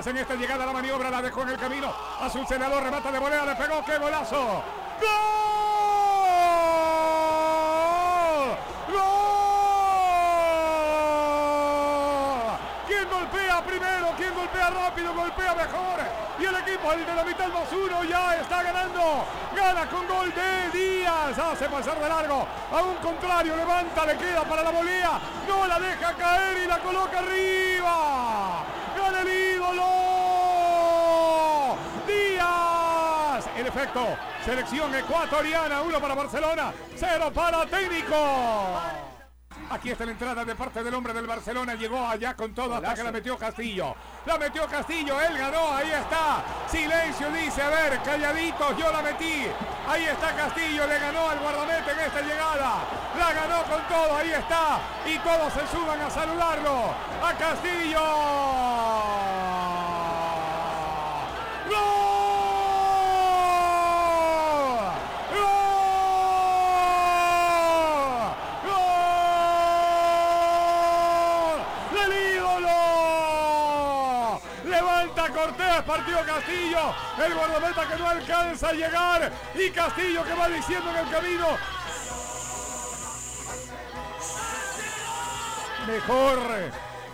Díaz en esta llegada la maniobra, la dejó en el camino. A su senador, remata de volea, le pegó, qué golazo. primero, quien golpea rápido, golpea mejor. Y el equipo, el de la mitad más uno, ya está ganando. Gana con gol de Díaz. Hace pasar de largo. A un contrario, levanta, le queda para la volea. No la deja caer y la coloca arriba. Gana el ídolo. Díaz. El efecto. Selección ecuatoriana. Uno para Barcelona. Cero para técnico. Aquí está la entrada de parte del hombre del Barcelona. Llegó allá con todo hasta que la metió Castillo. La metió Castillo, él ganó, ahí está. Silencio dice, a ver, calladitos, yo la metí. Ahí está Castillo, le ganó al guardamete en esta llegada. La ganó con todo, ahí está. Y todos se suban a saludarlo. A Castillo. Castillo, el guardameta que no alcanza a llegar y Castillo que va diciendo en el camino. Mejor,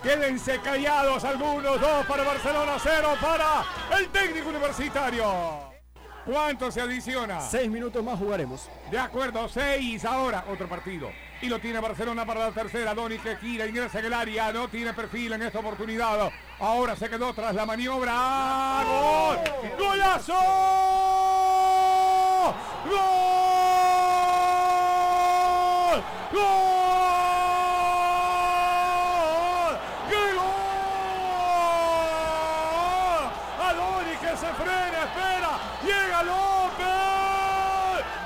quédense callados algunos, dos para Barcelona, cero para el técnico universitario. ¿Cuánto se adiciona? Seis minutos más jugaremos. De acuerdo, seis ahora, otro partido. Y lo tiene Barcelona para la tercera. Doni que gira, ingresa en el área. No tiene perfil en esta oportunidad. Ahora se quedó tras la maniobra. ¡Gol! ¡Golazo! ¡Gol! ¡Gol! ¡Qué gol! Adoni que se frena, espera. Llega López.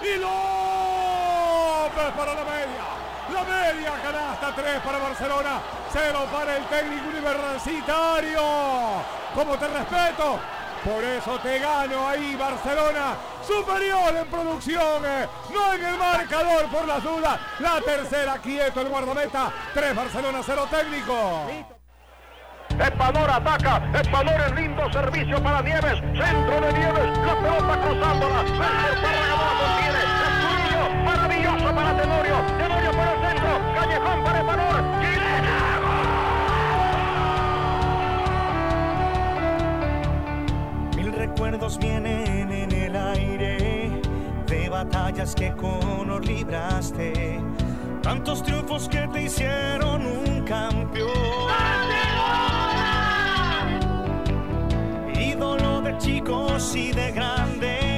Y López para la media. Media canasta, 3 para Barcelona, 0 para el técnico universitario. Como te respeto, por eso te gano ahí Barcelona, superior en producción, eh. no en el marcador por las dudas. La tercera quieto el guardameta, 3 Barcelona, 0 técnico. Ecuador ataca, Ecuador en lindo servicio para Nieves, centro de Nieves, la pelota cruzándola, Callejón para Ecuador, chilena, Mil recuerdos vienen en el aire de batallas que con honor libraste, tantos triunfos que te hicieron un campeón. Ídolo de chicos y de grandes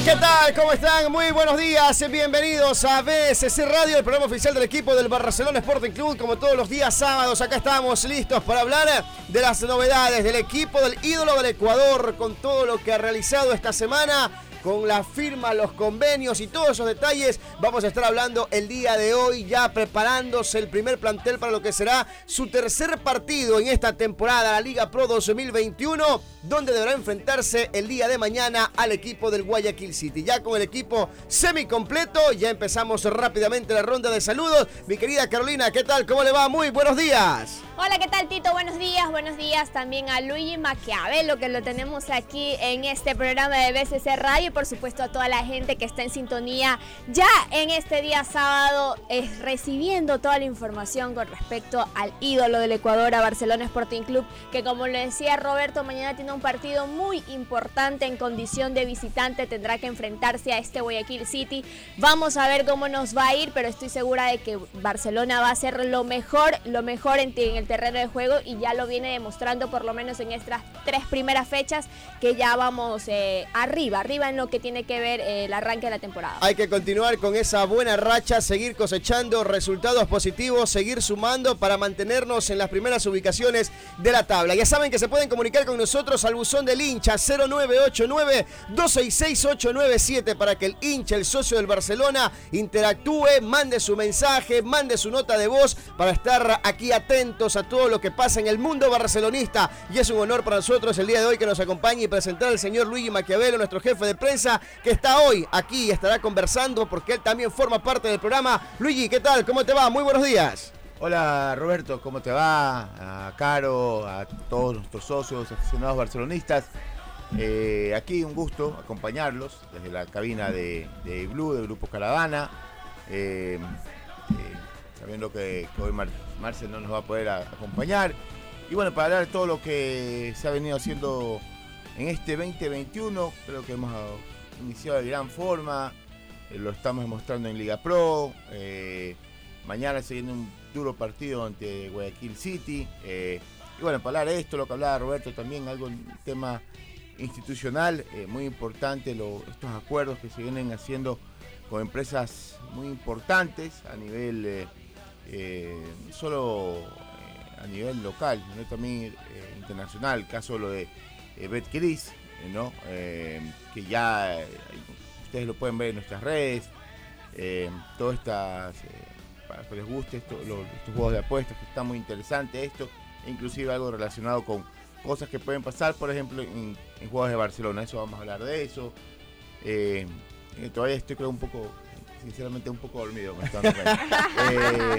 ¿qué tal? ¿Cómo están? Muy buenos días. Bienvenidos a BSC Radio, el programa oficial del equipo del Barcelona Sporting Club. Como todos los días sábados, acá estamos listos para hablar de las novedades del equipo del ídolo del Ecuador, con todo lo que ha realizado esta semana con la firma, los convenios y todos esos detalles. Vamos a estar hablando el día de hoy, ya preparándose el primer plantel para lo que será su tercer partido en esta temporada, la Liga Pro 2021, donde deberá enfrentarse el día de mañana al equipo del Guayaquil City. Ya con el equipo semi completo, ya empezamos rápidamente la ronda de saludos. Mi querida Carolina, ¿qué tal? ¿Cómo le va? Muy buenos días. Hola, ¿qué tal Tito? Buenos días, buenos días también a Luigi Maquiavelo, que lo tenemos aquí en este programa de BCC Radio por supuesto a toda la gente que está en sintonía ya en este día sábado es recibiendo toda la información con respecto al ídolo del Ecuador, a Barcelona Sporting Club, que como lo decía Roberto, mañana tiene un partido muy importante en condición de visitante, tendrá que enfrentarse a este Guayaquil City. Vamos a ver cómo nos va a ir, pero estoy segura de que Barcelona va a hacer lo mejor, lo mejor en, el terreno de juego y ya lo viene demostrando por lo menos en estas tres primeras fechas que ya vamos eh, arriba, arriba en que tiene que ver eh, el arranque de la temporada. Hay que continuar con esa buena racha, seguir cosechando resultados positivos, seguir sumando para mantenernos en las primeras ubicaciones de la tabla. Ya saben que se pueden comunicar con nosotros al buzón del hincha 0989-266-897 para que el hincha, el socio del Barcelona, interactúe, mande su mensaje, mande su nota de voz para estar aquí atentos a todo lo que pasa en el mundo barcelonista. Y es un honor para nosotros el día de hoy que nos acompañe y presentar al señor Luigi Maquiavelo, nuestro jefe de prensa, que está hoy aquí y estará conversando porque él también forma parte del programa. Luigi, ¿qué tal? ¿Cómo te va? Muy buenos días. Hola Roberto, ¿cómo te va? A Caro, a todos nuestros socios, aficionados barcelonistas. Eh, aquí un gusto acompañarlos desde la cabina de, Blue, de Grupo Caravana. Eh, eh, sabiendo que, hoy Marcel no nos va a poder acompañar. Y bueno, para hablar de todo lo que se ha venido haciendo en este 2021, creo que hemos iniciado de gran forma, lo estamos demostrando en Liga Pro. mañana se viene un duro partido ante Guayaquil City. y bueno, para hablar de esto, lo que hablaba Roberto también, algo, un tema institucional eh, muy importante estos acuerdos que se vienen haciendo con empresas muy importantes a nivel eh, eh, solo a nivel local, sino también internacional, caso lo de Betcris, ¿no? que ya ustedes lo pueden ver en nuestras redes, todas estas para que les guste esto, estos juegos de apuestas que está muy interesante esto, inclusive algo relacionado con cosas que pueden pasar, por ejemplo, en, juegos de Barcelona. Eso vamos a hablar de eso. Eh, eh, todavía estoy creo un poco, sinceramente un poco dormido. eh,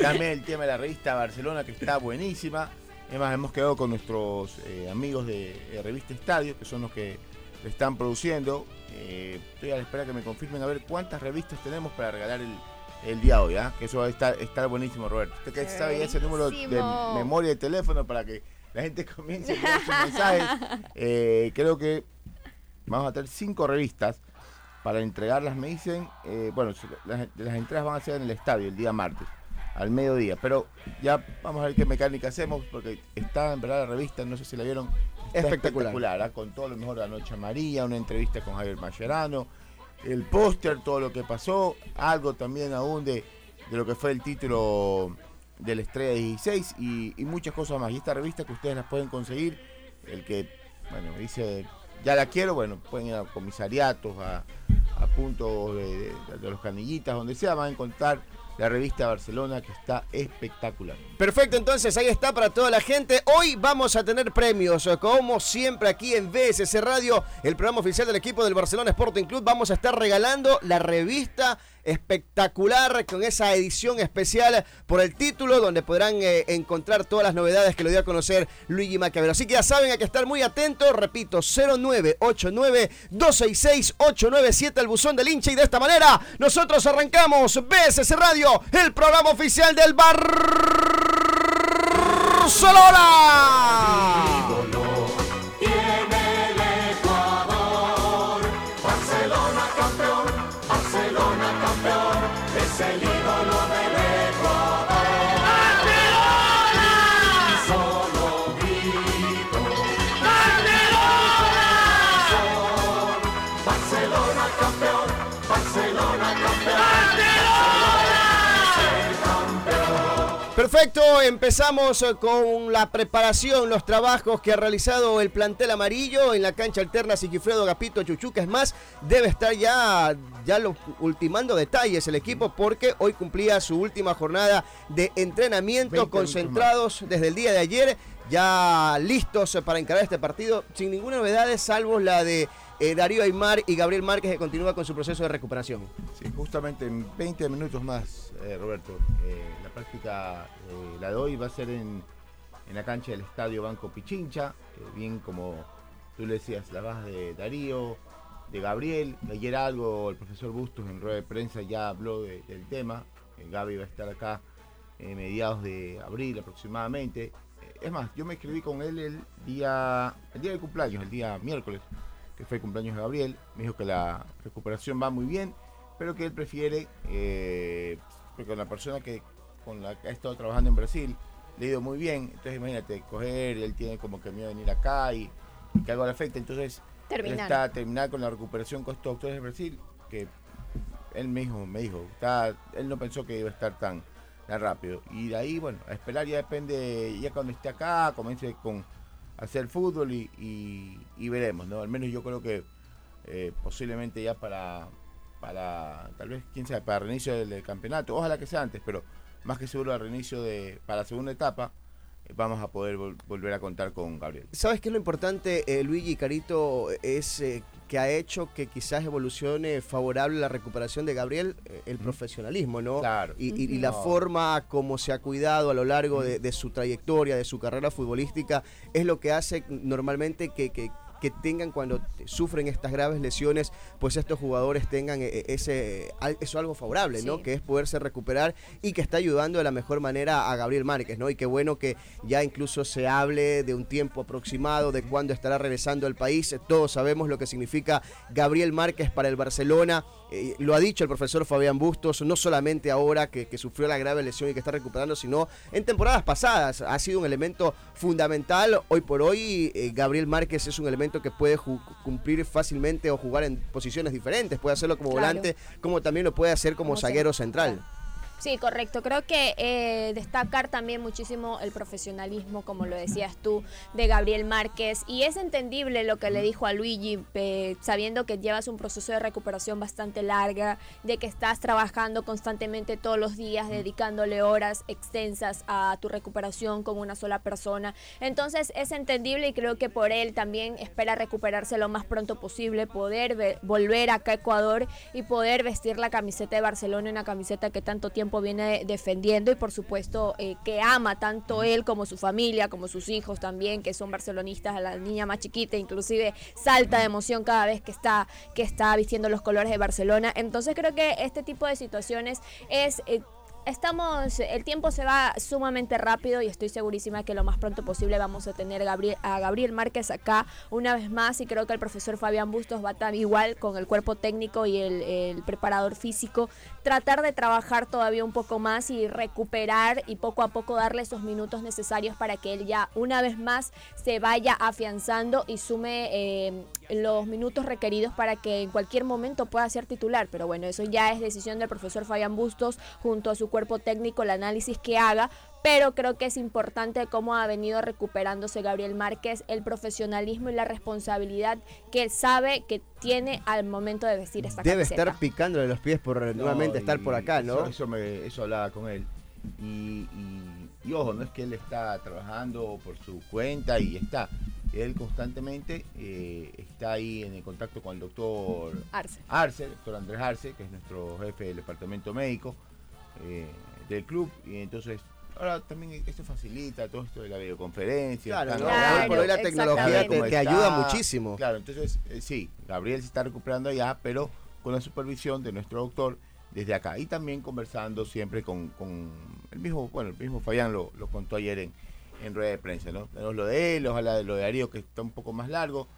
también el tema de la revista Barcelona que está buenísima. Además hemos quedado con nuestros eh, amigos de, Revista Estadio, que son los que están produciendo. estoy a la espera que me confirmen a ver cuántas revistas tenemos para regalar el, día de hoy, ¿ah? que eso va a estar, estar buenísimo, Roberto. Usted que sabe ese número de memoria de teléfono para que la gente comienza a sus mensajes. Eh, creo que vamos a tener cinco revistas para entregarlas, me dicen. Eh, bueno, las, las, entregas van a ser en el estadio el día martes, al mediodía. Pero ya vamos a ver qué mecánica hacemos, porque está en verdad la revista, no sé si la vieron, espectacular, ¿ah? con todo lo mejor de la Noche María, una entrevista con Javier Mascherano, el póster, todo lo que pasó, algo también aún de, de lo que fue el título de la Estrella 16 y, muchas cosas más. Y esta revista que ustedes las pueden conseguir, el que, bueno, dice, ya la quiero, bueno, pueden ir a comisariatos, a, puntos de, de, los canillitas, donde sea, van a encontrar la revista Barcelona que está espectacular. Perfecto, entonces ahí está para toda la gente. Hoy vamos a tener premios, como siempre aquí en BSC Radio, el programa oficial del equipo del Barcelona Sporting Club. Vamos a estar regalando la revista espectacular con esa edición especial por el título donde podrán eh, encontrar todas las novedades que lo dio a conocer Luigi Macabero. Así que ya saben, hay que estar muy atentos. Repito, 0989-266-897 el buzón del hincha y de esta manera nosotros arrancamos BSC Radio, el programa oficial del Barcelona. Perfecto, empezamos eh, con la preparación, los trabajos que ha realizado el plantel amarillo en la cancha alterna Siquifredo Gapito Chuchuca. Es más, debe estar ya, ya lo, ultimando detalles el equipo porque hoy cumplía su última jornada de entrenamiento, concentrados desde el día de ayer, ya listos para encarar este partido, sin ninguna novedad, salvo la de eh, Darío Aymar y Gabriel Márquez que continúa con su proceso de recuperación. Sí, justamente en 20 minutos más, eh, Roberto. Eh, la práctica, la de hoy, va a ser en, la cancha del Estadio Banco Pichincha, bien como tú le decías, la baja de Darío, de Gabriel. Ayer algo el profesor Bustos en rueda de prensa ya habló del tema. Gaby va a estar acá en mediados de abril aproximadamente. Es más, yo me escribí con él el día, el día del cumpleaños, el día miércoles que fue el cumpleaños de Gabriel, me dijo que la recuperación va muy bien, pero que él prefiere, eh, porque con la persona que con la que ha estado trabajando en Brasil, le ha ido muy bien, entonces imagínate, coger, él tiene como que miedo de venir acá y, que algo le afecte, entonces terminar. está terminar con la recuperación con estos doctores de Brasil, que él mismo me dijo, está, él no pensó que iba a estar tan, tan rápido. Y de ahí, bueno, a esperar ya depende, ya cuando esté acá, comience con hacer fútbol y, veremos, ¿no? Al menos yo creo que eh, posiblemente ya para, para, tal vez, quién sabe, para reinicio del, campeonato, ojalá que sea antes, pero más que seguro al reinicio de, para la segunda etapa, vamos a poder volver a contar con Gabriel. ¿Sabes qué es lo importante, eh, Luigi Carito? Es eh, que ha hecho que quizás evolucione favorable la recuperación de Gabriel, el profesionalismo, ¿no? Claro. Y, la forma como se ha cuidado a lo largo de, su trayectoria, de su carrera futbolística, es lo que hace normalmente que que tengan cuando sufren estas graves lesiones, pues estos jugadores tengan eh, ese eso algo favorable, ¿no? Que es poderse recuperar y que está ayudando de la mejor manera a Gabriel Márquez, ¿no? Y qué bueno que ya incluso se hable de un tiempo aproximado de cuándo estará regresando al país. Todos sabemos lo que significa Gabriel Márquez para el Barcelona. Eh, lo ha dicho el profesor Fabián Bustos, no solamente ahora que, sufrió la grave lesión y que está recuperando, sino en temporadas pasadas. Ha sido un elemento fundamental. Hoy por hoy, eh, Gabriel Márquez es un elemento que puede cumplir fácilmente o jugar en posiciones diferentes. Puede hacerlo como volante, como también lo puede hacer como, zaguero central. Sí, correcto. Creo que eh, destacar también muchísimo el profesionalismo, como lo decías tú, de Gabriel Márquez. Y es entendible lo que le dijo a Luigi, sabiendo que llevas un proceso de recuperación bastante larga, de que estás trabajando constantemente todos los días, dedicándole horas extensas a tu recuperación como una sola persona. Entonces es entendible y creo que por él también espera recuperarse lo más pronto posible, poder volver acá a Ecuador y poder vestir la camiseta de Barcelona, una camiseta que tanto tiempo viene defendiendo y por supuesto eh, que ama tanto él como su familia, como sus hijos también, que son barcelonistas, a la niña más chiquita, inclusive salta de emoción cada vez que está, que está vistiendo los colores de Barcelona. Entonces creo que este tipo de situaciones es... Eh, estamos, el tiempo se va sumamente rápido y estoy segurísima que lo más pronto posible vamos a tener a Gabriel Márquez acá una vez más y creo que el profesor Fabián Bustos va estar igual con el cuerpo técnico y el, preparador físico, tratar de trabajar todavía un poco más y recuperar y poco a poco darle esos minutos necesarios para que él ya una vez más se vaya afianzando y sume eh, los minutos requeridos para que en cualquier momento pueda ser titular. Pero bueno, eso ya es decisión del profesor Fabián Bustos junto a su cuerpo técnico, el análisis que haga. Pero creo que es importante cómo ha venido recuperándose Gabriel Márquez, el profesionalismo y la responsabilidad que él sabe que tiene al momento de vestir esta Debe estar picándole los pies por nuevamente estar por acá, ¿no? Eso, me, eso hablaba con él. Y, y, ojo, no es que él está trabajando por su cuenta y está él constantemente eh, está ahí en el contacto con el doctor Arce. Arce, el doctor Andrés Arce, que es nuestro jefe del departamento médico eh, del club. Y entonces, ahora también esto facilita todo esto de la videoconferencia. Claro, por hoy la tecnología te, ayuda muchísimo. Claro, entonces eh, sí, Gabriel se está recuperando allá, pero con la supervisión de nuestro doctor desde acá. Y también conversando siempre con, el mismo, bueno, el mismo Fabián lo, lo contó ayer en en rueda de prensa, ¿no? Tenemos lo de él, ojalá de lo de Darío que está un poco más largo.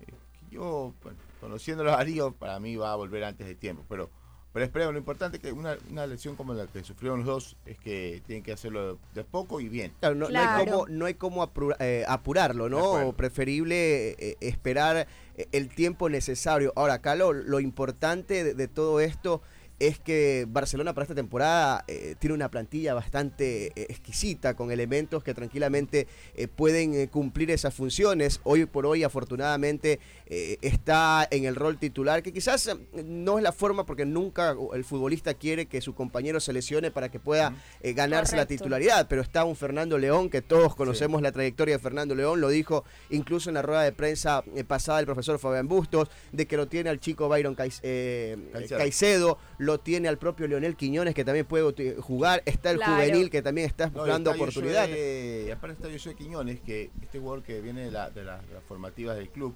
Eh, yo, conociendo a Darío, para mí va a volver antes de tiempo, pero pero esperemos, lo importante es que una, una lesión como la que sufrieron los dos es que tienen que hacerlo de poco y bien. Claro, no, hay como, no hay como eh, apurarlo, ¿no? Preferible eh, esperar el tiempo necesario. Ahora, acá lo, importante de todo esto es que Barcelona para esta temporada eh, tiene una plantilla bastante eh, exquisita, con elementos que tranquilamente eh, pueden cumplir esas funciones. Hoy por hoy, afortunadamente, está en el rol titular, que quizás no es la forma porque nunca el futbolista quiere que su compañero se lesione para que pueda ganarse la titularidad, pero está un Fernando León, que todos conocemos la trayectoria de Fernando León, lo dijo incluso en la rueda de prensa pasada el profesor Fabián Bustos, de que lo tiene al chico Byron Caicedo lo tiene al propio Leonel Quiñones que también puede jugar, está el juvenil que también está buscando oportunidad. Y aparte está Josué Quiñones, que este jugador que viene de, las formativas del club,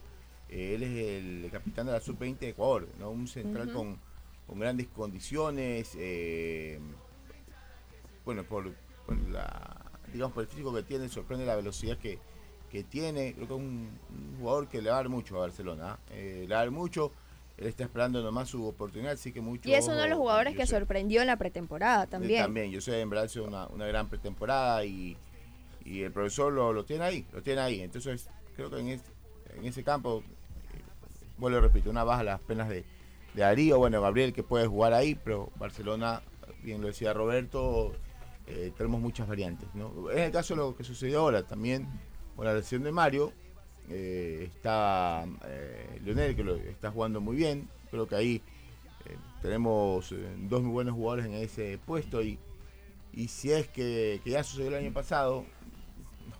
eh, él es el capitán de la sub-20 de Ecuador, ¿no? un central con, grandes condiciones, eh, bueno, por, la, digamos, por el físico que tiene, sorprende la velocidad que, tiene, creo que es un, jugador que le va a dar mucho a Barcelona, ¿ah? eh, le va a dar mucho, él está esperando nomás su oportunidad, así que mucho. Y es uno de los jugadores que sorprendió en la pretemporada también. también, yo sé, en verdad ha una, una gran pretemporada y, y el profesor lo, lo, tiene ahí, lo tiene ahí. Entonces, creo que en, en ese campo, eh, vuelvo repito, una baja las penas de, de Darío, bueno, Gabriel que puede jugar ahí, pero Barcelona, bien lo decía Roberto, eh, tenemos muchas variantes. ¿no? En el caso de lo que sucedió ahora, también con la lesión de Mario, eh, está eh, Leonel, que lo está jugando muy bien. Creo que ahí eh, tenemos dos muy buenos jugadores en ese puesto y, Y si es que, que ya sucedió el año pasado,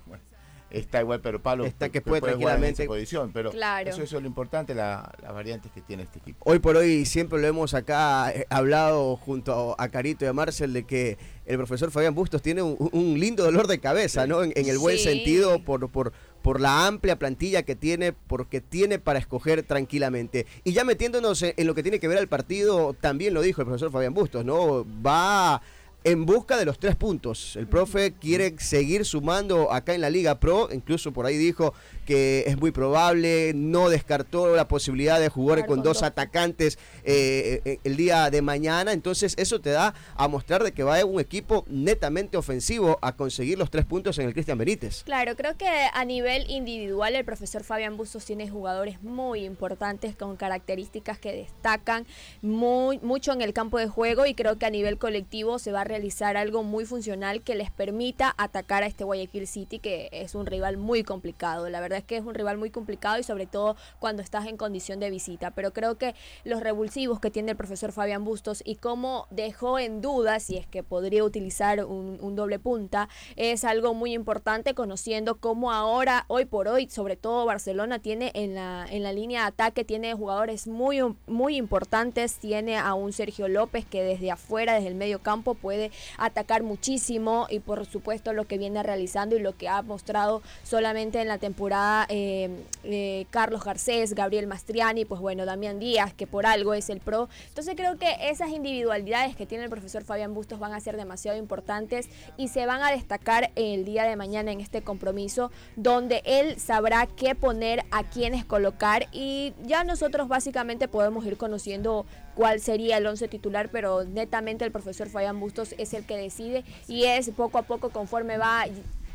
bueno, está igual, pero Pablo Está que pu- puede en tranquilamente- esa posición. Pero Claro. eso, eso es lo importante, la- las variantes que tiene este equipo. Hoy por hoy siempre lo hemos acá eh, hablado junto a Carito y a Marcel de que el profesor Fabián Bustos tiene un, un lindo dolor de cabeza, ¿no? En, en el buen Sí. sentido, por, por, por la amplia plantilla que tiene, porque tiene para escoger tranquilamente. Y ya metiéndonos en, lo que tiene que ver al partido, también lo dijo el profesor Fabián Bustos, ¿no? Va en busca de los tres puntos. El profe quiere seguir sumando acá en la Liga Pro, incluso por ahí dijo que es muy probable, no descartó la posibilidad de jugar con con dos dos. atacantes eh, eh, el día de mañana, entonces eso te da a mostrar de que va un equipo netamente ofensivo a conseguir los tres puntos en el Cristian Benítez. Claro, creo que a nivel individual el profesor Fabián Bustos tiene jugadores muy importantes con características que destacan muy, mucho en el campo de juego y creo que a nivel colectivo se va a realizar algo muy funcional que les permita atacar a este Guayaquil City que es un rival muy complicado. La verdad es que es un rival muy complicado y sobre todo cuando estás en condición de visita. Pero creo que los revulsivos que tiene el profesor Fabián Bustos y cómo dejó en duda si es que podría utilizar un, doble punta es algo muy importante conociendo cómo ahora, hoy por hoy, sobre todo Barcelona tiene en la, en la línea de ataque, tiene jugadores muy, muy importantes, tiene a un Sergio López que desde afuera, desde el medio campo puede atacar muchísimo y por supuesto lo que viene realizando y lo que ha mostrado solamente en la temporada eh, eh, Carlos Garcés, Gabriel Mastriani, pues bueno, Damián Díaz, que por algo es el pro. Entonces creo que esas individualidades que tiene el profesor Fabián Bustos van a ser demasiado importantes y se van a destacar el día de mañana en este compromiso, donde él sabrá qué poner, a quiénes colocar y ya nosotros básicamente podemos ir conociendo cuál sería el once titular, pero netamente el profesor Fabián Bustos es el que decide y es poco a poco conforme va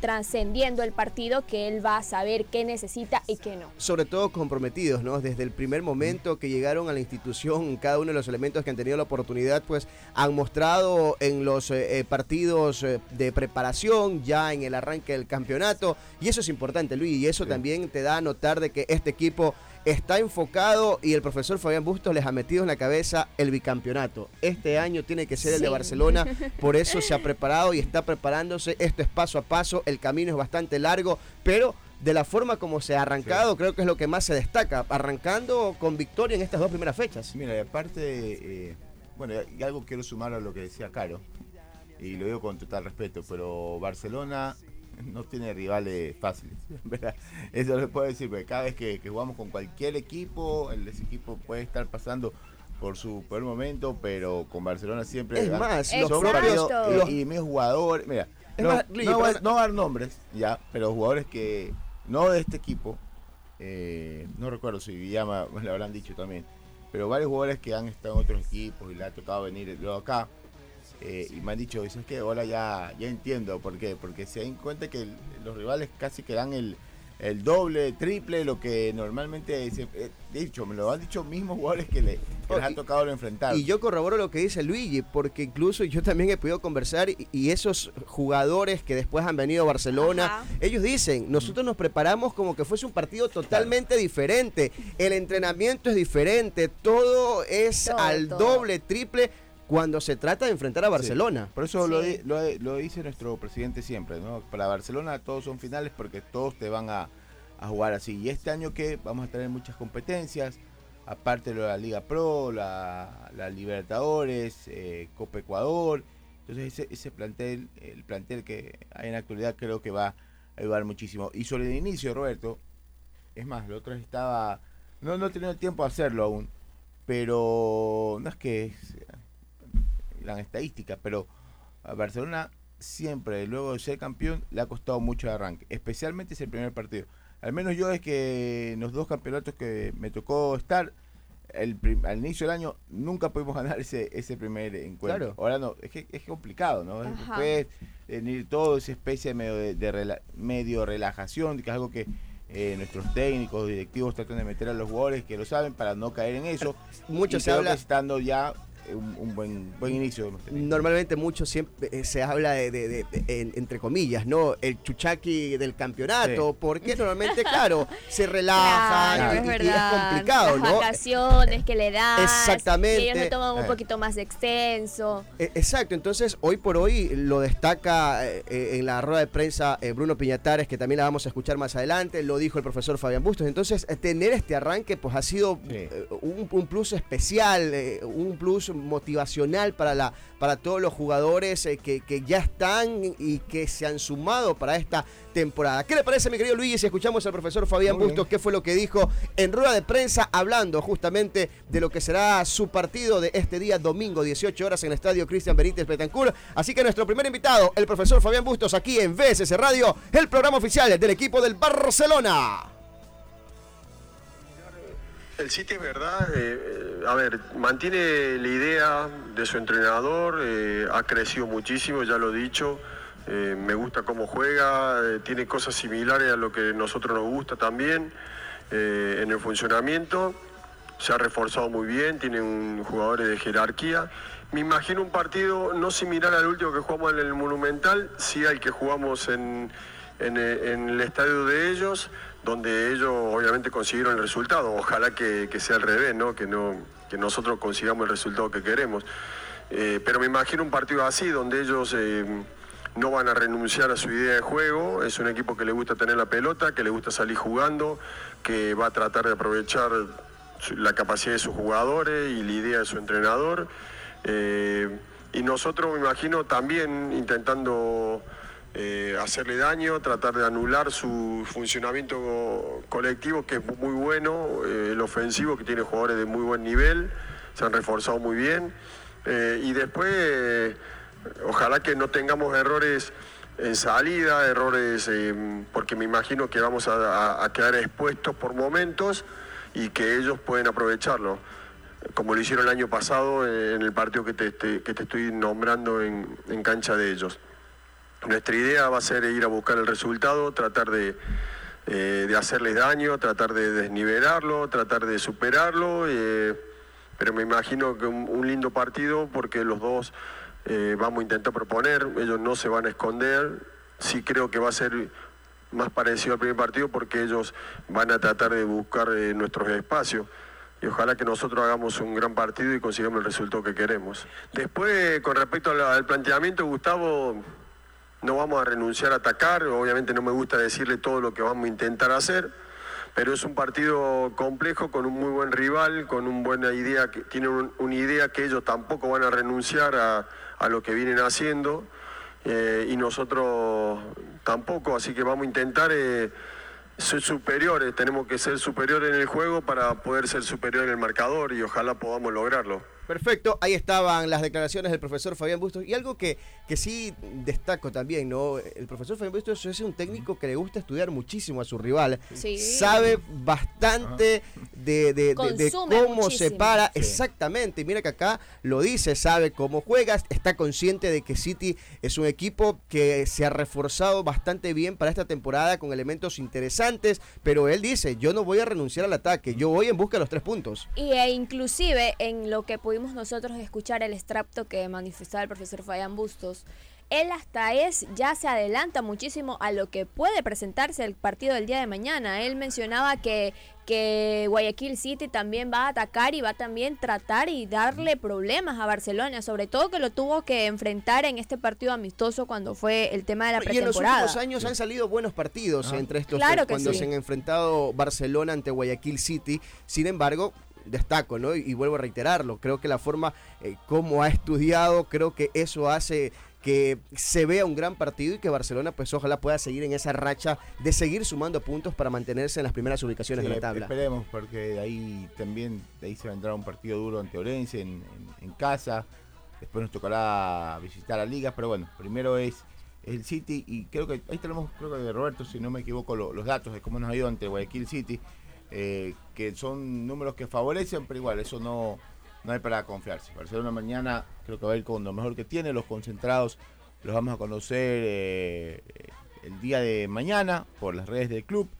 trascendiendo el partido que él va a saber qué necesita y qué no. Sobre todo comprometidos, ¿no? Desde el primer momento que llegaron a la institución, cada uno de los elementos que han tenido la oportunidad, pues han mostrado en los eh, eh, partidos eh, de preparación, ya en el arranque del campeonato, y eso es importante, Luis, y eso Sí. también te da a notar de que este equipo está enfocado y el profesor Fabián Bustos les ha metido en la cabeza el bicampeonato. Este año tiene que ser el de. Barcelona, por eso se ha preparado y está preparándose. Esto es paso a paso, el camino es bastante largo, pero de la forma como se ha arrancado, creo que es lo que más se destaca, arrancando con victoria en estas dos primeras fechas. Mira, y aparte, eh, bueno, y algo quiero sumar a lo que decía Caro, y lo digo con total respeto, pero Barcelona no tiene rivales fáciles, ¿verdad? Eso lo puedo decir, porque cada vez que, que jugamos con cualquier equipo, el ese equipo puede estar pasando por su peor momento, pero con Barcelona siempre Es más, los propios- y, y mis jugadores, mira, no, más, no, dar nombres, ya, pero jugadores que no de este equipo, eh, no recuerdo si Villama me lo habrán dicho también, pero varios jugadores que han estado en otros equipos y le ha tocado venir luego acá eh, y me han dicho, ¿sabes qué? Ahora ya, ya entiendo por qué, porque se dan cuenta que el- los rivales casi que dan el, el doble, triple, lo que normalmente, se, eh, de hecho, me lo han dicho mismos jugadores que, le, que les ha Y- tocado lo enfrentar. Y yo corroboro lo que dice Luigi, porque incluso yo también he podido conversar y, y esos jugadores que después han venido a Barcelona, Ajá. ellos dicen, nosotros nos preparamos como que fuese un partido totalmente diferente, el entrenamiento es diferente, todo es Todo, al todo. doble, triple cuando se trata de enfrentar a Barcelona. Por eso lo, lo, lo dice nuestro presidente siempre, ¿no? Para Barcelona todos son finales porque todos te van a, a jugar así. Y este año que vamos a tener muchas competencias, aparte de la Liga Pro, la, la Libertadores, eh, Copa Ecuador. Entonces ese, ese plantel, el plantel que hay en la actualidad creo que va a ayudar muchísimo. Y sobre el inicio, Roberto, es más, lo otro estaba, no, no he tenido tiempo de hacerlo aún, pero no es que las estadísticas, pero a Barcelona siempre, luego de ser campeón, le ha costado mucho el arranque, especialmente ese primer partido. Al menos yo es que en los dos campeonatos que me tocó estar, el prim- al inicio del año nunca pudimos ganar ese, ese primer encuentro. Claro. Ahora no, es que es complicado, ¿no? Ajá. Después venir todo esa especie medio de, de rela- medio relajación, que es algo que eh, nuestros técnicos, directivos tratan de meter a los jugadores que lo saben para no caer en eso. Mucho Y se habla- estando ya un, buen, buen inicio. Normalmente mucho siempre eh, se habla de, entre comillas, ¿no? El chuchaqui del campeonato, porque normalmente, claro, se relaja y, es, complicado, Las vacaciones que le dan. Exactamente. Y ellos lo toman un poquito más extenso. E, exacto, entonces hoy por hoy lo destaca en la rueda de prensa Bruno Piñatares, que también la vamos a escuchar más adelante, lo dijo el profesor Fabián Bustos. Entonces, tener este arranque, pues ha sido un, un, plus especial, un plus motivacional para, la, para todos los jugadores eh, que, ya están y que se han sumado para esta temporada. ¿Qué le parece, mi querido Luis, si escuchamos al profesor Fabián Bustos, qué fue lo que dijo en rueda de prensa, hablando justamente de lo que será su partido de este día, domingo, 18 horas, en el estadio Cristian Benítez Betancourt? Así que nuestro primer invitado, el profesor Fabián Bustos, aquí en VSS Radio, el programa oficial del equipo del Barcelona. El City es verdad, eh, eh, a ver, mantiene la idea de su entrenador, eh, ha crecido muchísimo, ya lo he dicho, me gusta cómo juega, tiene cosas similares a lo que nosotros nos gusta también en el funcionamiento, se ha reforzado muy bien, tiene un, jugadores de jerarquía. Me imagino un partido no similar al último que jugamos en el Monumental, sí al que jugamos en el estadio de ellos donde ellos obviamente consiguieron el resultado. Ojalá que, sea al revés, ¿no? Que, no, que nosotros consigamos el resultado que queremos. Eh, pero me imagino un partido así, donde ellos eh, no van a renunciar a su idea de juego. Es un equipo que le gusta tener la pelota, que le gusta salir jugando, que va a tratar de aprovechar la capacidad de sus jugadores y la idea de su entrenador. Eh, y nosotros, me imagino, también intentando eh, hacerle daño, tratar de anular su funcionamiento colectivo, que es muy bueno, eh, el ofensivo, que tiene jugadores de muy buen nivel, se han reforzado muy bien. Eh, y después, ojalá que no tengamos errores en salida, errores, porque me imagino que vamos a, quedar expuestos por momentos y que ellos pueden aprovecharlo como lo hicieron el año pasado en el partido que te, que te estoy nombrando en cancha de ellos. Nuestra idea va a ser ir a buscar el resultado, tratar de, eh, hacerles daño, tratar de desnivelarlo, tratar de superarlo, eh, pero me imagino que un, lindo partido porque los dos eh, vamos a intentar proponer, ellos no se van a esconder, sí creo que va a ser más parecido al primer partido porque ellos van a tratar de buscar nuestros espacios y ojalá que nosotros hagamos un gran partido y consigamos el resultado que queremos. Después, con respecto al planteamiento, Gustavo, no vamos a renunciar a atacar, obviamente no me gusta decirle todo lo que vamos a intentar hacer, pero es un partido complejo con un muy buen rival, con una buena idea, que una idea que ellos tampoco van a renunciar a, lo que vienen haciendo eh, y nosotros tampoco, así que vamos a intentar eh, ser superiores, tenemos que ser superiores en el juego para poder ser superiores en el marcador y ojalá podamos lograrlo. Perfecto, ahí estaban las declaraciones del profesor Fabián Bustos. Y algo que, que sí destaco también, ¿no? El profesor Fabián Bustos es un técnico que le gusta estudiar muchísimo a su rival, sabe bastante de, cómo se para, exactamente, mira que acá lo dice, sabe cómo juega, está consciente de que City es un equipo que se ha reforzado bastante bien para esta temporada con elementos interesantes, pero él dice, yo no voy a renunciar al ataque, yo voy en busca de los tres puntos. Y e inclusive en lo que pudimos nosotros escuchar el extracto que manifestaba el profesor Fabián Bustos, él hasta es, ya se adelanta muchísimo a lo que puede presentarse el partido del día de mañana. Él mencionaba que, que Guayaquil City también va a atacar y va a también tratar y darle problemas a Barcelona, sobre todo que lo tuvo que enfrentar en este partido amistoso cuando fue el tema de la pretemporada. Y en los últimos años han salido buenos partidos entre estos claro cuando se han enfrentado Barcelona ante Guayaquil City. Sin embargo, destaco, ¿no? Y, vuelvo a reiterarlo, creo que la forma eh, como ha estudiado, creo que eso hace que se vea un gran partido y que Barcelona pues ojalá pueda seguir en esa racha de seguir sumando puntos para mantenerse en las primeras ubicaciones de la tabla. Esperemos, porque de ahí también, de ahí se vendrá un partido duro ante Orense en, en, casa, después nos tocará visitar a Liga, pero bueno, primero es el City y creo que ahí tenemos, creo que de Roberto, si no me equivoco, los datos de cómo nos ha ido ante Guayaquil City. Eh, que son números que favorecen, pero igual, eso no, no hay para confiarse. Barcelona mañana creo que va a ir con lo mejor que tiene, los concentrados los vamos a conocer eh, el día de mañana por las redes del club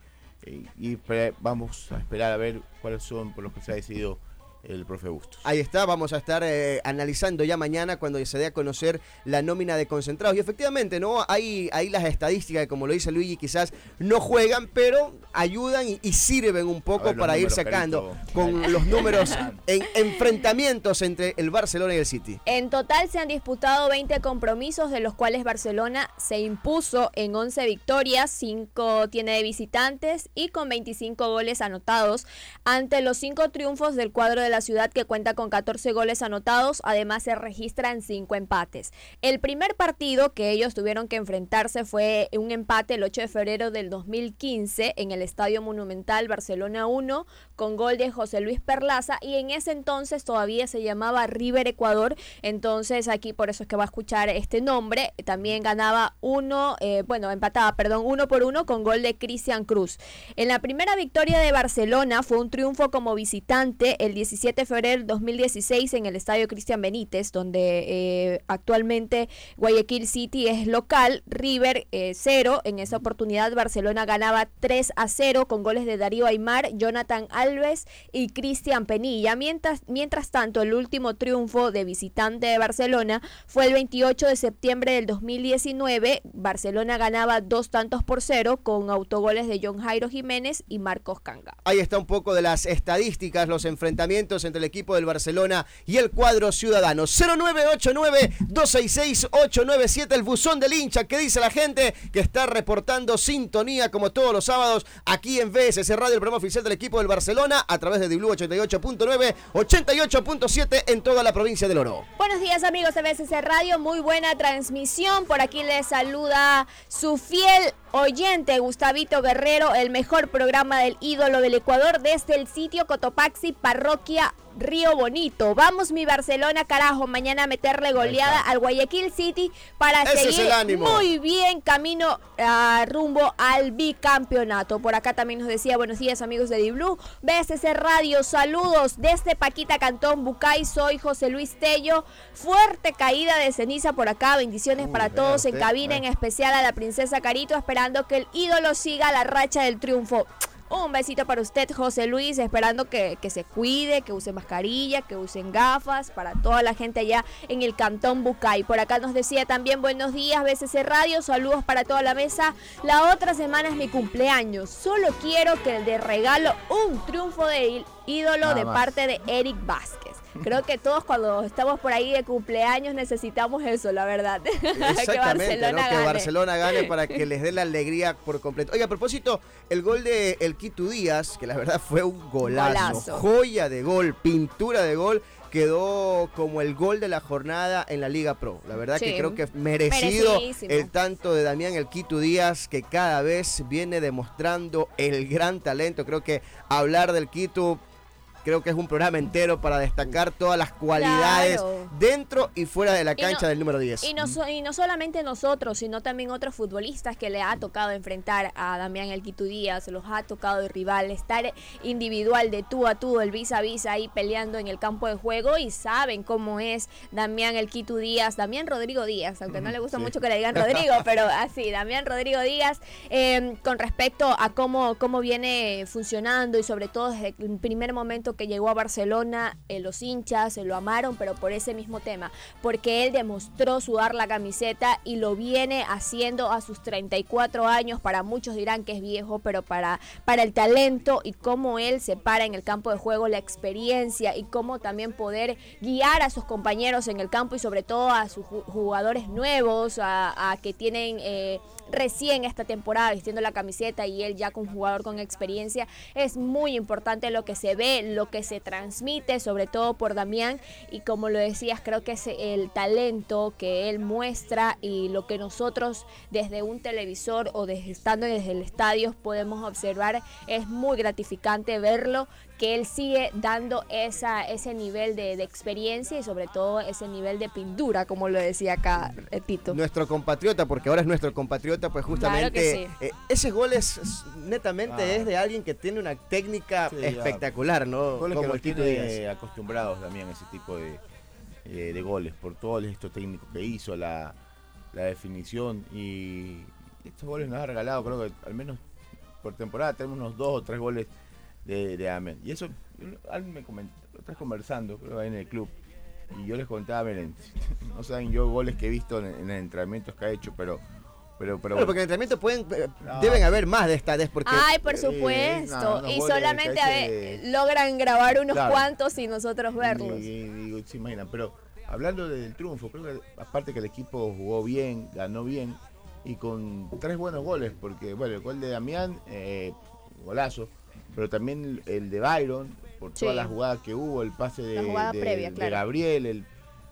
eh, y vamos a esperar a ver cuáles son por los que se ha decidido el profe Bustos. Ahí está, vamos a estar eh, analizando ya mañana cuando se dé a conocer la nómina de concentrados. Y efectivamente, ¿no? Hay, hay las estadísticas como lo dice Luigi, quizás no juegan, pero ayudan y, sirven un poco para ir sacando con los números en enfrentamientos entre el Barcelona y el City. En total se han disputado 20 compromisos, de los cuales Barcelona se impuso en 11 victorias, 5 tiene de visitantes y con 25 goles anotados ante los 5 triunfos del cuadro de la ciudad que cuenta con 14 goles anotados, además se registran 5 empates. El primer partido que ellos tuvieron que enfrentarse fue un empate el 8 de febrero del 2015 en el Estadio Monumental Barcelona 1 con gol de José Luis Perlaza y en ese entonces todavía se llamaba River Ecuador, entonces aquí por eso es que va a escuchar este nombre, también ganaba uno, eh, bueno, empataba, perdón, uno por uno con gol de Cristian Cruz. En la primera victoria de Barcelona fue un triunfo como visitante el 17 17 de febrero del 2016 en el Estadio Cristian Benítez, donde eh, actualmente Guayaquil City es local, River 0. Eh, en esa oportunidad Barcelona ganaba 3 a 0 con goles de Darío Aymar, Jonathan Alves y Cristian Penilla. Mientras, mientras tanto, el último triunfo de visitante de Barcelona fue el 28 de septiembre del 2019. Barcelona ganaba dos tantos por cero con autogoles de John Jairo Jiménez y Marcos Canga. Ahí está un poco de las estadísticas, los enfrentamientos entre el equipo del Barcelona y el cuadro ciudadano. 0989-266-897, el buzón del hincha que dice la gente que está reportando sintonía como todos los sábados aquí en VSC Radio, el programa oficial del equipo del Barcelona a través de Diblu 88.9, 88.7 en toda la provincia del Oro. Buenos días amigos de VSC Radio, muy buena transmisión. Por aquí les saluda su fiel oyente Gustavito Guerrero, el mejor programa del ídolo del Ecuador desde el sitio Cotopaxi, parroquia Río Bonito. Vamos mi Barcelona, carajo, mañana a meterle goleada al Guayaquil City para seguir muy bien camino a rumbo al bicampeonato. Por acá también nos decía buenos días amigos de Diblu, BSC Radio, saludos desde Paquita Cantón Bucay, soy José Luis Tello. Fuerte caída de ceniza por acá, bendiciones para todos en cabina, en especial a la princesa Carito, esperando que el ídolo siga la racha del triunfo. Un besito para usted, José Luis, esperando que, se cuide, que use mascarilla, que usen gafas, para toda la gente allá en el Cantón Bucay. Por acá nos decía también buenos días, BCC Radio, saludos para toda la mesa. La otra semana es mi cumpleaños. Solo quiero que de regalo un triunfo de ídolo de parte de Eric Vázquez. Creo que todos cuando estamos por ahí de cumpleaños necesitamos eso, la verdad. que Barcelona gane. Que Barcelona gane para que les dé la alegría por completo. Oye, a propósito, el gol de El Quito Díaz, que la verdad fue un golazo, joya de gol, pintura de gol quedó como el gol de la jornada en la Liga Pro. La verdad que creo que merecido el tanto de Damián El Quito Díaz, que cada vez viene demostrando el gran talento. Creo que hablar del Quito creo que es un programa entero para destacar todas las cualidades dentro y fuera de la cancha del número 10. Y no, y no solamente nosotros, sino también otros futbolistas que le ha tocado enfrentar a Damián El Quito Díaz, los ha tocado de rival, estar individual de tú a tú, el vis a vis ahí peleando en el campo de juego y saben cómo es Damián El Quito Díaz, Damián Rodrigo Díaz, aunque no le gusta mucho que le digan Rodrigo, pero así, Damián Rodrigo Díaz, em, con respecto a cómo, cómo viene funcionando y sobre todo desde el primer momento que llegó a Barcelona, eh, los hinchas se lo amaron, pero por ese mismo tema, porque él demostró sudar la camiseta y lo viene haciendo a sus 34 años. Para muchos dirán que es viejo, pero para, para el talento y cómo él se para en el campo de juego, la experiencia y cómo también poder guiar a sus compañeros en el campo y sobre todo a sus jugadores nuevos, a, que tienen eh, recién esta temporada vistiendo la camiseta y él ya con jugador con experiencia, es muy importante lo que se ve, lo que se transmite, sobre todo por Damián, y como lo decías, creo que es el talento que él muestra y lo que nosotros desde un televisor o desde estando desde el estadio podemos observar, es muy gratificante verlo que él sigue dando esa, ese nivel de, experiencia y sobre todo ese nivel de pintura, como lo decía acá eh, Tito. Nuestro compatriota, porque ahora es nuestro compatriota, pues justamente eh, ese gol es netamente ah. es de alguien que tiene una técnica espectacular, ¿no? como el Tito tiene acostumbrados también a ese tipo de, eh, de goles, por todo esto técnico que hizo, la, la definición y estos goles nos ha regalado, creo que al menos por temporada tenemos unos dos o tres goles de, de Amén. Y eso alguien me comentó, estás conversando, creo ahí en el club, y yo les contaba, miren, no saben yo goles que he visto en, en entrenamientos que ha hecho, pero pero, pero bueno, porque en entrenamiento pueden, eh, deben haber más de esta vez. Porque, Ay, por supuesto. y solamente logran grabar unos cuantos y nosotros verlos. Y, se imaginan. Pero hablando del triunfo, creo que aparte que el equipo jugó bien, ganó bien y con tres buenos goles, porque bueno, el gol de Damián, eh, golazo, pero también el de Byron, por todas las jugadas que hubo, el pase de, de, Gabriel,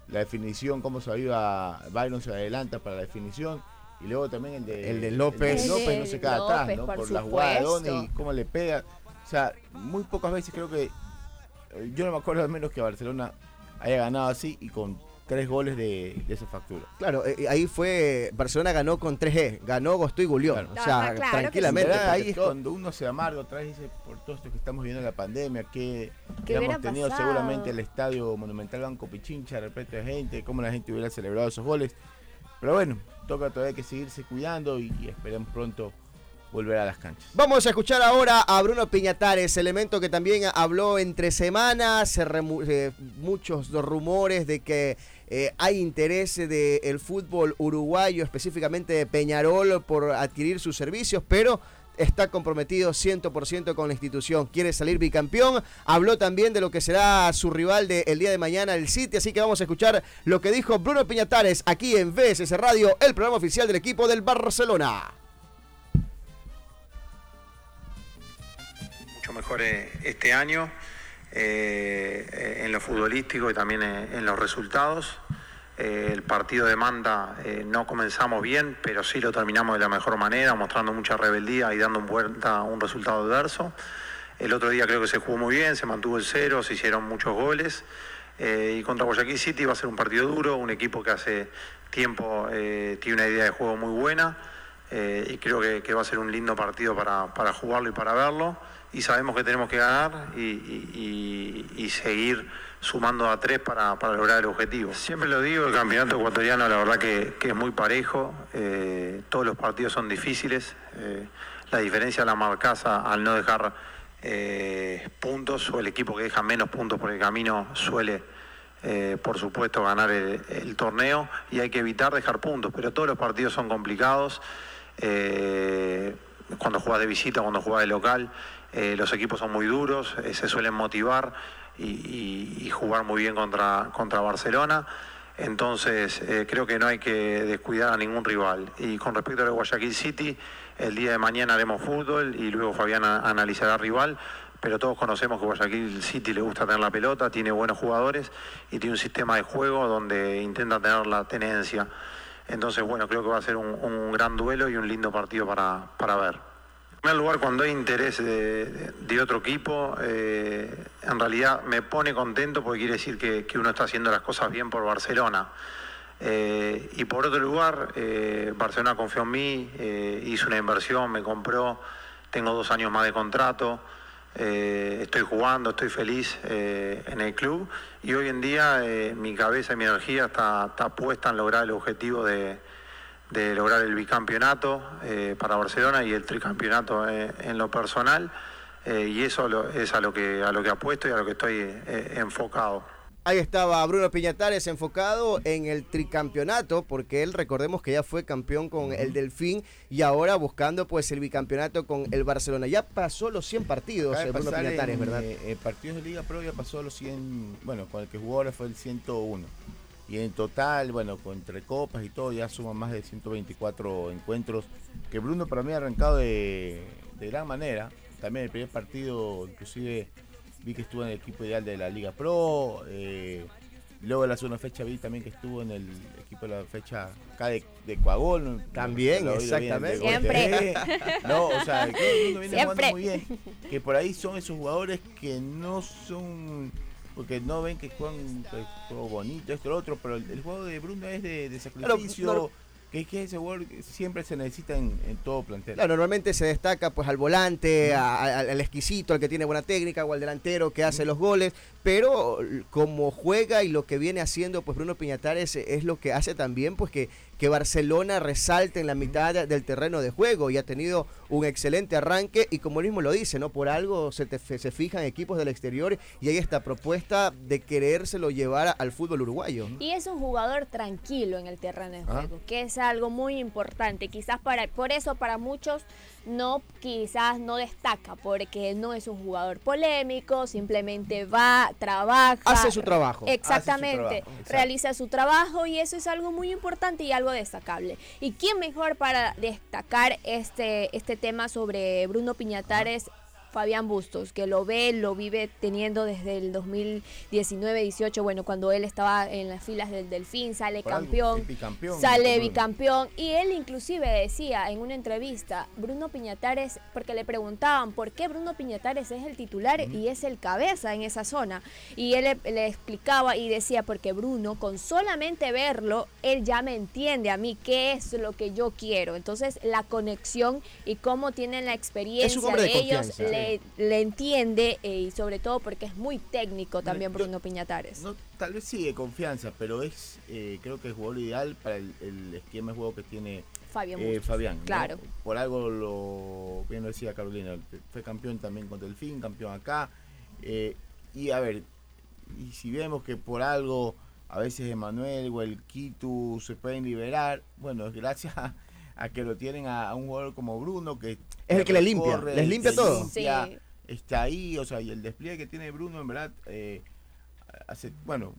la definición, cómo se iba, Byron se adelanta para la definición y luego también el de, el de López. López no se queda atrás, ¿no? Por, la jugada de y cómo le pega. O sea, muy pocas veces creo que. Eh, yo no me acuerdo al menos que Barcelona haya ganado así y con tres goles de, esa factura. Claro, eh, ahí fue. Barcelona ganó con 3G, ganó, Gostó y Gulió. O sea, tranquilamente. Ahí es cuando uno se amarga otra vez dice, por todo esto que estamos viendo en la pandemia, que, hemos tenido seguramente el estadio Monumental Banco Pichincha, repleto de gente, cómo la gente hubiera celebrado esos goles. Pero bueno, toca todavía que seguirse cuidando y, esperemos pronto volver a las canchas. Vamos a escuchar ahora a Bruno Piñatares, elemento que también habló entre semanas, eh, muchos rumores de que eh, hay interés del fútbol uruguayo, específicamente de Peñarol, por adquirir sus servicios, pero está comprometido 100% con la institución, quiere salir bicampeón, habló también de lo que será su rival del día de mañana, el City, así que vamos a escuchar lo que dijo Bruno Piñatares aquí en VSS Radio, el programa oficial del equipo del Barcelona. Mucho mejor eh, este año eh, en lo futbolístico y también eh, en los resultados. Eh, el partido de Manda eh, no comenzamos bien, pero sí lo terminamos de la mejor manera, mostrando mucha rebeldía y dando vuelta un resultado adverso. El otro día creo que se jugó muy bien, se mantuvo el cero, se hicieron muchos goles. Eh, y contra Guayaquil City va a ser un partido duro, un equipo que hace tiempo tiene una idea de juego muy buena. y creo que, va a ser un lindo partido para, jugarlo y para verlo. Y sabemos que tenemos que ganar y seguir sumando a tres para, lograr el objetivo. Siempre lo digo, el campeonato ecuatoriano la verdad que, es muy parejo, eh, todos los partidos son difíciles, eh, la diferencia la marcasa al no dejar eh, puntos o el equipo que deja menos puntos por el camino suele, por supuesto, ganar el, torneo y hay que evitar dejar puntos, pero todos los partidos son complicados. cuando juegas de visita, cuando juegas de local, los equipos son muy duros, se suelen motivar y, jugar muy bien contra, contra Barcelona. Entonces, eh, creo que no hay que descuidar a ningún rival. Y con respecto al Guayaquil City, el día de mañana haremos fútbol y luego Fabián analizará rival. Pero todos conocemos que Guayaquil City le gusta tener la pelota, tiene buenos jugadores y tiene un sistema de juego donde intenta tener la tenencia. Entonces, bueno, creo que va a ser un, gran duelo y un lindo partido para, para ver. En primer lugar, cuando hay interés de, otro equipo, eh, en realidad me pone contento porque quiere decir que, uno está haciendo las cosas bien por Barcelona. Eh, y por otro lugar, eh, Barcelona confió en mí, hizo una inversión, me compró, tengo dos años más de contrato, estoy jugando, estoy feliz en el club y hoy en día mi cabeza y mi energía está puesta en lograr el objetivo de de lograr el bicampeonato eh, para Barcelona y el tricampeonato eh, en lo personal eh, y eso es a lo que a lo que apuesto y a lo que estoy enfocado. Ahí estaba Bruno Piñatares enfocado en el tricampeonato, porque él recordemos que ya fue campeón con el Delfín y ahora buscando pues el bicampeonato con el Barcelona. Ya pasó los 100 partidos Bruno Piñatares, ¿verdad? partidos de Liga Pro ya pasó los 100, bueno, con el que jugó ahora fue el 101. Y en total, bueno, con entre copas y todo, ya suman más de 124 encuentros. Que Bruno para mí ha arrancado de, gran manera. También el primer partido, inclusive vi que estuvo en el equipo ideal de la Liga Pro. Eh, luego en la segunda fecha vi también que estuvo en el equipo de la fecha acá de, de Coagol. También, exactamente. Siempre. No, o sea, que Bruno viene jugando muy bien. Que por ahí son esos jugadores que no son porque no ven que juegan juego bonito, esto, lo otro, pero el, juego de Bruno es de, sacrificio, que, que ese jugador siempre se necesita en, en todo plantel. Claro, normalmente se destaca pues al volante, a- a- al exquisito, al que tiene buena técnica, o al delantero que hace los goles, pero como juega y lo que viene haciendo pues Bruno Piñatares es lo que hace también pues que, que Barcelona resalte en la mitad de- del terreno de juego y ha tenido un excelente arranque y como él mismo lo dice, ¿no? Por algo se, te- se fijan equipos del exterior y hay esta propuesta de querérselo llevar al fútbol uruguayo. Y es un jugador tranquilo en el terreno de Ah. juego, que es algo muy importante. Quizás para, por eso para muchos no, quizás no destaca, porque no es un jugador polémico, simplemente va, trabaja. Hace su trabajo. Exactamente, su trabajo, realiza su trabajo y eso es algo muy importante y algo destacable. ¿Y quién mejor para destacar este, este tema sobre Bruno Piñatares? Fabián Bustos, que lo ve, lo vive teniendo desde el 2019-18, bueno, cuando él estaba en las filas del Delfín, sale Por campeón, bicampeón, sale bicampeón, y él inclusive decía en una entrevista, Bruno Piñatares, porque le preguntaban por qué Bruno Piñatares es el titular y es el cabeza en esa zona, y él le, le explicaba y decía, porque Bruno, con solamente verlo, él ya me entiende a mí qué es lo que yo quiero, entonces la conexión y cómo tienen la experiencia de de ellos. Le, le entiende eh, y sobre todo porque es muy técnico también yo- Bruno Piñatares. No, tal vez sí de confianza, pero es eh, creo que el jugador ideal para el, el esquema de juego que tiene Fabián eh. Fabián. ¿no? Claro. Por algo lo bien lo decía Carolina, fue campeón también con Delfín, campeón acá. eh, y a ver, y si vemos que por algo a veces Emanuel o el Kitu se pueden liberar, bueno, es gracias a, a que lo tienen a, a un jugador como Bruno que Es el que le limpia, les limpia todo. limpia, Sí. está ahí, o sea, y el despliegue que tiene Bruno, en verdad, eh, hace, bueno,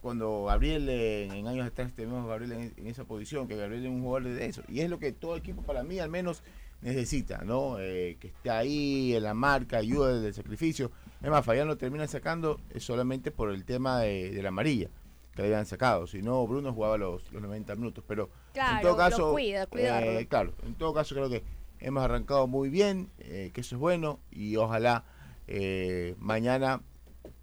cuando Gabriel, eh, en años atrás tenemos a Gabriel en, en esa posición, que Gabriel es un jugador de eso, y es lo que todo equipo para mí al menos necesita, ¿no? Eh, que esté ahí en la marca, ayuda desde el sacrificio. Es más, Fabián lo termina sacando eh, solamente por el tema de, de la amarilla que le habían sacado, si no Bruno jugaba los, los 90 minutos, pero en Claro, todo lo caso, cuida, eh, claro, en todo caso creo que hemos arrancado muy bien, eh, que eso es bueno y ojalá eh, mañana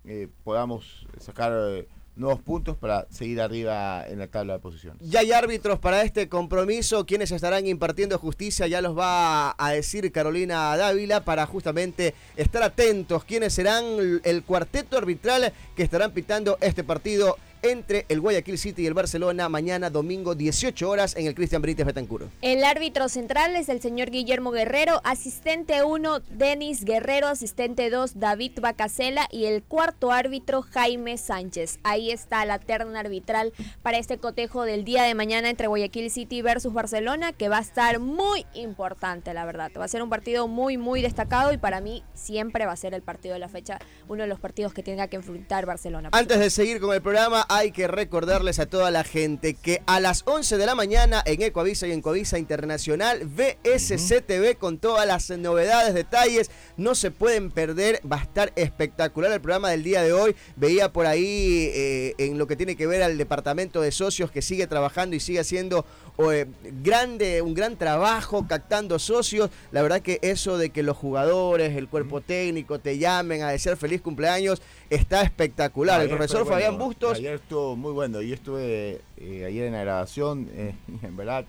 eh, podamos sacar eh, nuevos puntos para seguir arriba en la tabla de posiciones. Ya hay árbitros para este compromiso, quienes estarán impartiendo justicia, ya los va a decir Carolina Dávila para justamente estar atentos, quienes serán el cuarteto arbitral que estarán pitando este partido entre el Guayaquil City y el Barcelona mañana domingo 18 horas en el Cristian Benítez Betancuro. El árbitro central es el señor Guillermo Guerrero, asistente 1 Denis Guerrero, asistente 2 David Bacasela y el cuarto árbitro Jaime Sánchez. Ahí está la terna arbitral para este cotejo del día de mañana entre Guayaquil City versus Barcelona que va a estar muy importante la verdad. Va a ser un partido muy muy destacado y para mí siempre va a ser el partido de la fecha, uno de los partidos que tenga que enfrentar Barcelona. Antes de seguir con el programa, hay que recordarles a toda la gente que a las 11 de la mañana en Ecoavisa y en Coavisa Internacional, VSC TV con todas las novedades, detalles, no se pueden perder, va a estar espectacular el programa del día de hoy. Veía por ahí eh, en lo que tiene que ver al departamento de socios que sigue trabajando y sigue haciendo eh, grande, un gran trabajo captando socios. La verdad que eso de que los jugadores, el cuerpo técnico te llamen a desear feliz cumpleaños está espectacular. el Ayer profesor fue Fabián bueno, Bustos Ayer estuvo muy bueno. Yo estuve eh, ayer en la grabación eh, y en verdad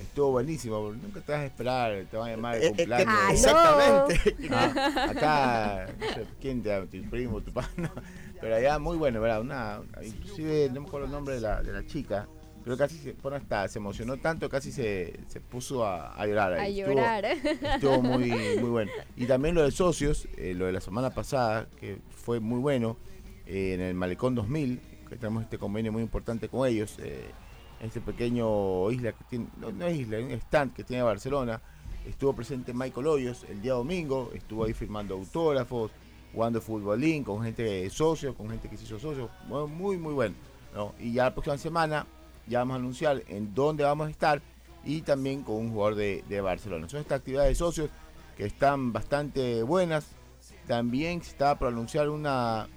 estuvo buenísimo. porque Nunca te vas a esperar, te van a llamar Eh, de eh, que- cumpleaños. exactamente. Ah, acá, no sé quién te tu primo, tu padre, no. pero allá muy bueno, ¿verdad? Una, inclusive no me acuerdo el nombre de la, de la chica, pero casi se, bueno, hasta, se emocionó tanto, casi se, se puso a, a llorar. A. Estuvo- llorar. Estuvo muy, muy bueno. Y también lo de socios, eh, lo de la semana pasada, que fue muy bueno, eh, en el Malecón 2000, que tenemos este convenio muy importante con ellos, eh, este pequeño isla que tiene, no, no es isla, es un stand que tiene Barcelona. Estuvo presente Michael Hoyos el día domingo, estuvo ahí firmando autógrafos, jugando futbolín con gente de socios, con gente que se hizo socio, muy, muy bueno. ¿no? Y ya la próxima semana ya vamos a anunciar en dónde vamos a estar y también con un jugador de, Barcelona. Son estas actividades de socios que están bastante buenas. También se estaba por anunciar una,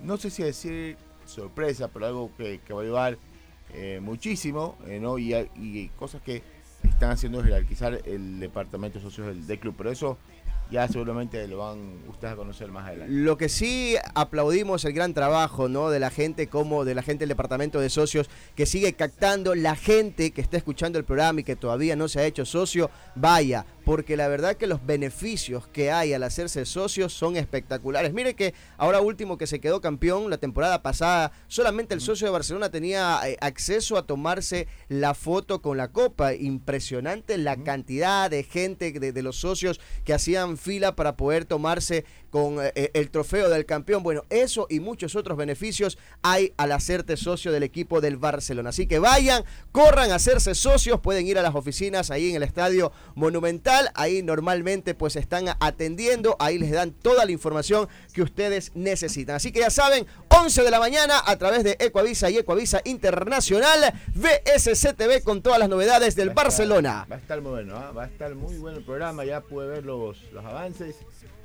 no sé si decir sorpresa, pero algo que, va a ayudar eh, muchísimo, eh, ¿no? Y, y cosas que están haciendo jerarquizar el departamento de socios del, del club. Pero eso ya seguramente lo van ustedes a conocer más adelante. Lo que sí aplaudimos el gran trabajo, ¿no? De la gente como de la gente del departamento de socios que sigue captando la gente que está escuchando el programa y que todavía no se ha hecho socio, vaya, porque la verdad que los beneficios que hay al hacerse socios son espectaculares. Mire que ahora último que se quedó campeón la temporada pasada, solamente el socio de Barcelona tenía eh, acceso a tomarse la foto con la copa. Impresionante la cantidad de gente de, de los socios que hacían fila para poder tomarse con eh, eh, el trofeo del campeón. Bueno, eso y muchos otros beneficios hay al hacerte socio del equipo del Barcelona. Así que vayan, corran a hacerse socios, pueden ir a las oficinas ahí en el Estadio Monumental, ahí normalmente pues están atendiendo, ahí les dan toda la información que ustedes necesitan. Así que ya saben, 11 de la mañana a través de Ecoavisa y Ecoavisa Internacional, VSCTV con todas las novedades del Va a estar- Barcelona. va a estar muy bueno, ¿ah? va a estar muy bueno el programa, ya puede ver los, los avances.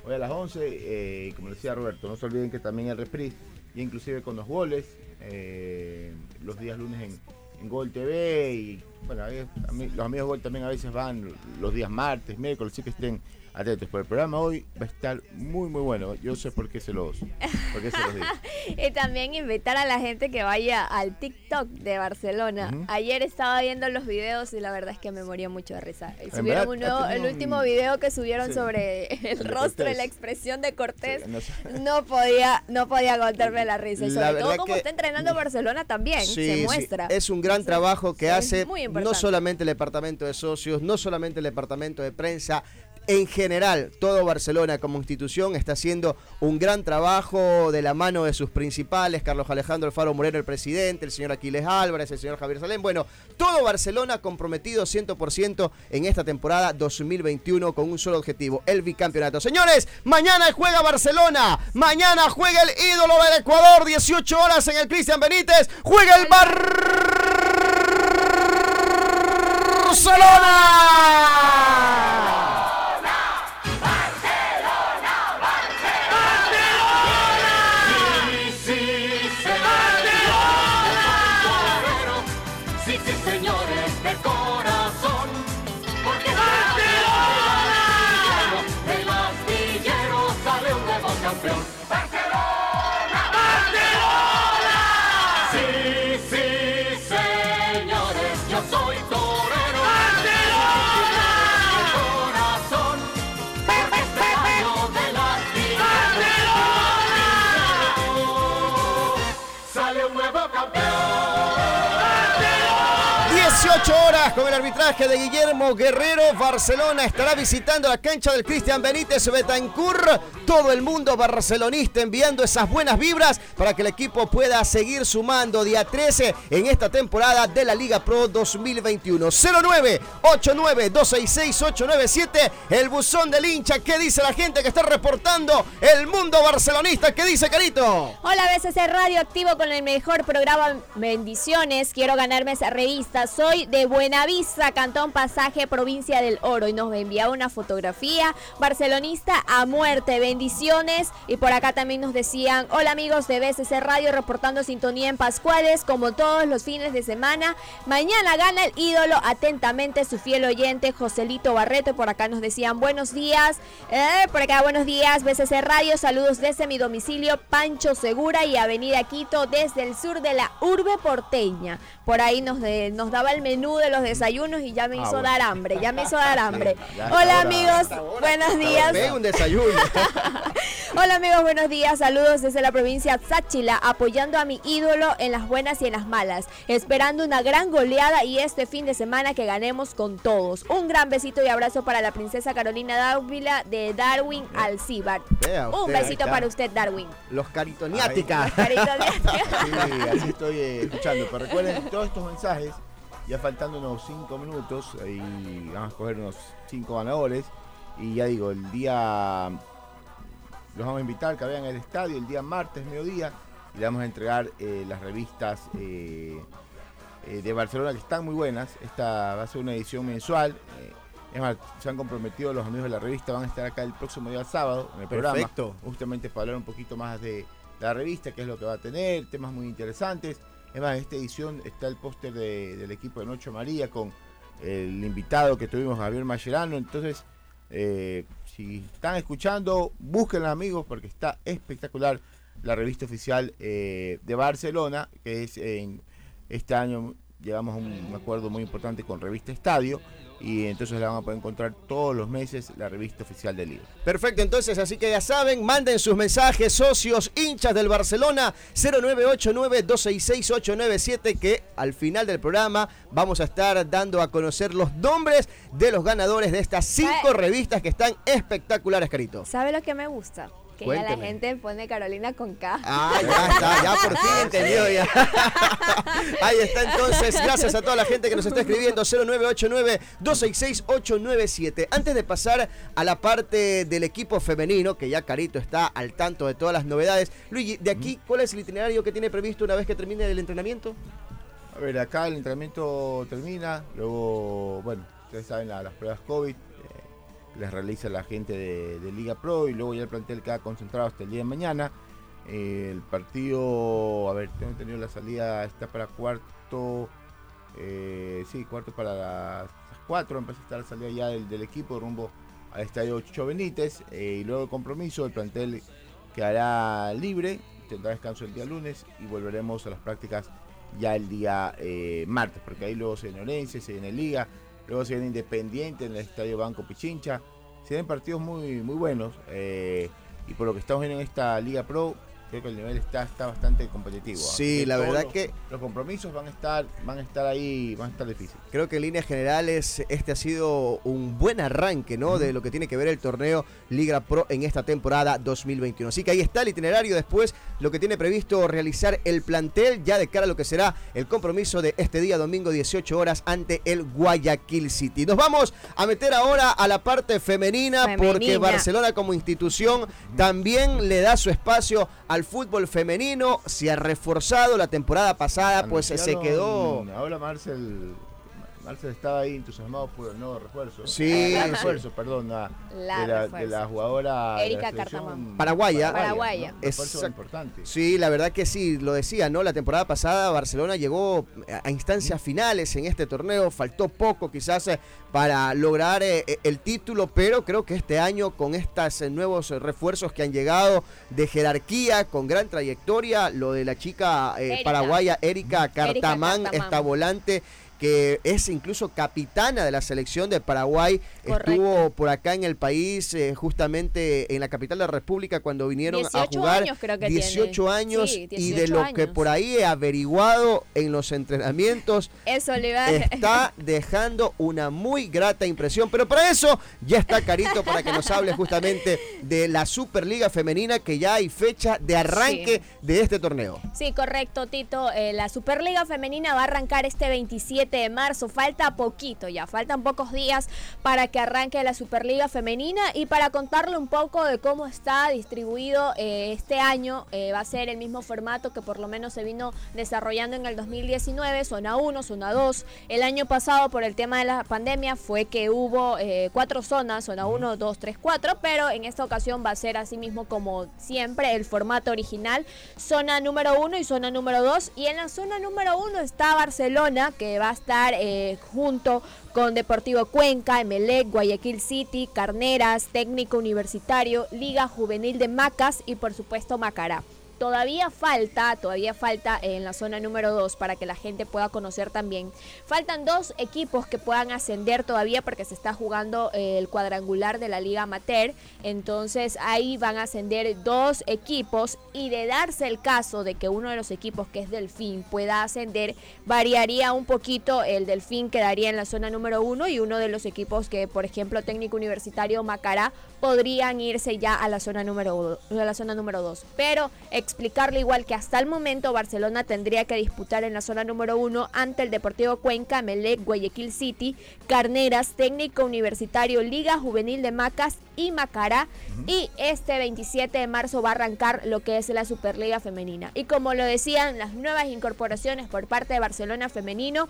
Hoy a las 11, eh, como decía Roberto, no se olviden que también el reprise, y inclusive con los goles, eh, los días lunes en, en Gol TV, y bueno, a mí- los amigos Gol también a veces van los días martes, miércoles, así que estén atentos. Pero el programa hoy va a estar muy, muy bueno. Yo sé por qué se los, por qué se los digo. Y también invitar a la gente que vaya al TikTok de Barcelona. Ayer estaba viendo los videos y la verdad es que me moría mucho de risa. Subieron verdad, un nuevo- el un- último video que subieron Sí. sobre el rostro y la expresión de Cortés. Sí, no sé. No podía, no podía aguantarme la risa. Y sobre todo como que- está entrenando Barcelona también, Sí, se muestra. Es un gran trabajo que hace no solamente el departamento de socios, no solamente el departamento de prensa. En general, todo Barcelona como institución está haciendo un gran trabajo de la mano de sus principales, Carlos Alejandro Alfaro Moreno, el presidente, el señor Aquiles Álvarez, el señor Javier Salén. Bueno, todo Barcelona comprometido 100% en esta temporada 2021 con un solo objetivo, el bicampeonato. Señores, mañana juega Barcelona, mañana juega el ídolo del Ecuador, 18 horas en el Cristian Benítez, juega el Barcelona. De Guillermo Guerrero. Barcelona estará visitando la cancha del Cristian Benítez Betancourt. Todo el mundo barcelonista enviando esas buenas vibras para que el equipo pueda seguir sumando día 13 en esta temporada de la Liga Pro 2021. 09 89 266 897 el buzón del hincha. ¿Qué dice la gente que está reportando el mundo barcelonista? ¿Qué dice Carito? Hola, BCC Radio activo con el mejor programa. Bendiciones. Quiero ganarme esa revista. Soy de Buenavista, Cantón Pasaje, Provincia del Oro. Y nos envía una fotografía. Barcelonista a muerte. Bendiciones. Y por acá también nos decían: Hola, amigos de BCC Radio, reportando sintonía en Pascuales, como todos los fines de semana. Mañana gana el ídolo. Atentamente, su fiel oyente, Joselito Barreto. Por acá nos decían: Buenos días. Eh, por acá, buenos días, BCC Radio. Saludos desde mi domicilio, Pancho Segura y Avenida Quito, desde el sur de la urbe porteña. Por ahí nos, de- nos daba el menú de los desayunos y ya me Ah, hizo bueno. dar hambre, ya me hizo dar hambre. Hola amigos, buenos días. Un desayuno. Hola amigos, buenos días. Saludos desde la provincia Sáchila, apoyando a mi ídolo en las buenas y en las malas, esperando una gran goleada y este fin de semana que ganemos con todos. Un gran besito y abrazo para la princesa Carolina Dávila de Darwin Alcibar. Un besito para usted, Darwin. Los caritoniáticas. Carito de- Sí, así estoy eh, escuchando. Pero recuerden todos estos mensajes, ya faltando unos 5 minutos, y vamos a escoger unos 5 ganadores. Y ya digo, el día los vamos a invitar que vean el estadio el día martes, mediodía, y le vamos a entregar eh, las revistas eh, eh, de Barcelona que están muy buenas. Esta va a ser una edición mensual. es más, se han comprometido los amigos de la revista, van a estar acá el próximo día sábado en el programa. Perfecto. Justamente para hablar un poquito más de la revista, qué es lo que va a tener, temas muy interesantes. Es más, en esta edición está el póster de- del equipo de Noche María con el invitado que tuvimos, Javier Mascherano. Entonces, Eh, si están escuchando, búsquenla amigos porque está espectacular la revista oficial eh, de Barcelona, que es en este año llegamos a un acuerdo muy importante con Revista Estadio y entonces la van a poder encontrar todos los meses la revista oficial del libro. Perfecto, entonces así que ya saben, manden sus mensajes, socios, hinchas del Barcelona, 0989-266-897, que al final del programa vamos a estar dando a conocer los nombres de los ganadores de estas cinco revistas que están espectaculares, Carito. ¿Sabe lo que me gusta? Que ya la gente pone Carolina con K. Ah, ya está, ya por fin entendió ya. Ahí está entonces, gracias a toda la gente que nos está escribiendo 0989-266-897. Antes de pasar a la parte del equipo femenino, que ya Carito está al tanto de todas las novedades, Luigi, de aquí, ¿cuál es el itinerario que tiene previsto una vez que termine el entrenamiento? A ver, acá el entrenamiento termina, luego, bueno, ustedes saben las pruebas COVID, les realiza la gente de, Liga Pro y luego ya el plantel queda concentrado hasta el día de mañana. Eh, el partido, a ver, tengo entendido la salida está para cuarto, eh, sí, cuarto para las, cuatro, empieza a estar la salida ya del, equipo rumbo al estadio Chicho eh, y luego el compromiso, el plantel quedará libre, tendrá descanso el día lunes y volveremos a las prácticas ya el día martes, porque ahí luego se viene Orense, se viene Liga, Luego se viene Independiente en el Estadio Banco Pichincha. Se ven partidos muy, muy buenos. Eh, y por lo que estamos viendo en esta Liga Pro, creo que el nivel está, está bastante competitivo. Sí, la verdad que los compromisos van a estar van a estar ahí, van a estar difíciles. Creo que en líneas generales este ha sido un buen arranque, ¿no? De lo que tiene que ver el torneo Liga Pro en esta temporada 2021. Así que ahí está el itinerario después lo que tiene previsto realizar el plantel ya de cara a lo que será el compromiso de este día domingo 18 horas ante el Guayaquil City. Nos vamos a meter ahora a la parte femenina, femenina. porque Barcelona como institución también le da su espacio al fútbol femenino, se ha reforzado la temporada pasada, pues se quedó. Ahora Marcel Marcel estaba ahí entusiasmado por el nuevo refuerzo. Sí, el refuerzo, perdón, la, de, la, jugadora Erika Cartamán. Paraguaya. Paraguaya. Es importante. Sí, la verdad que sí, lo decía, ¿no? La temporada pasada Barcelona llegó a instancias finales en este torneo, faltó poco quizás eh, para lograr eh, eh, el título, pero creo que este año con estos nuevos refuerzos que han llegado de jerarquía, con gran trayectoria, lo de la chica paraguaya Erika Cartamán, esta volante que es incluso capitana de la selección de Paraguay. Estuvo por acá en el país, eh, justamente en la capital de la República, cuando vinieron a jugar. Años creo que 18 años y de lo que por ahí he averiguado en los entrenamientos, eso le va está dejando una muy grata impresión. Pero para eso ya está Carito para que nos hable justamente de la Superliga Femenina, que ya hay fecha de arranque de este torneo. Sí, correcto, Tito. Eh, la Superliga Femenina va a arrancar este 27 de marzo. Falta poquito ya, faltan pocos días para que arranque la Superliga Femenina y para contarle un poco de cómo está distribuido eh, este año, eh, va a ser el mismo formato que por lo menos se vino desarrollando en el 2019, zona 1, zona 2. El año pasado por el tema de la pandemia fue que hubo eh, cuatro zonas, zona 1, 2, 3, 4, pero en esta ocasión va a ser así mismo como siempre el formato original, zona número 1 y zona número 2. Y en la zona número 1 está Barcelona, que va a estar eh, junto con Deportivo Cuenca, Emelec, Guayaquil City, Carneras, Técnico Universitario, Liga Juvenil de Macas y por supuesto Macará. Todavía falta, todavía falta en la zona número 2 para que la gente pueda conocer también. Faltan dos equipos que puedan ascender todavía porque se está jugando eh, el cuadrangular de la Liga Amateur. Entonces ahí van a ascender dos equipos y de darse el caso de que uno de los equipos que es Delfín pueda ascender, variaría un poquito. El Delfín quedaría en la zona número 1 y uno de los equipos que, por ejemplo, técnico universitario Macará, podrían irse ya a la zona número, a la zona número 2. Pero explicarle igual que hasta el momento Barcelona tendría que disputar en la zona número uno ante el Deportivo Cuenca, Melec, Guayaquil City, Carneras, Técnico Universitario, Liga Juvenil de Macas y Macará. Y este 27 de marzo va a arrancar lo que es la Superliga Femenina. Y como lo decían las nuevas incorporaciones por parte de Barcelona Femenino,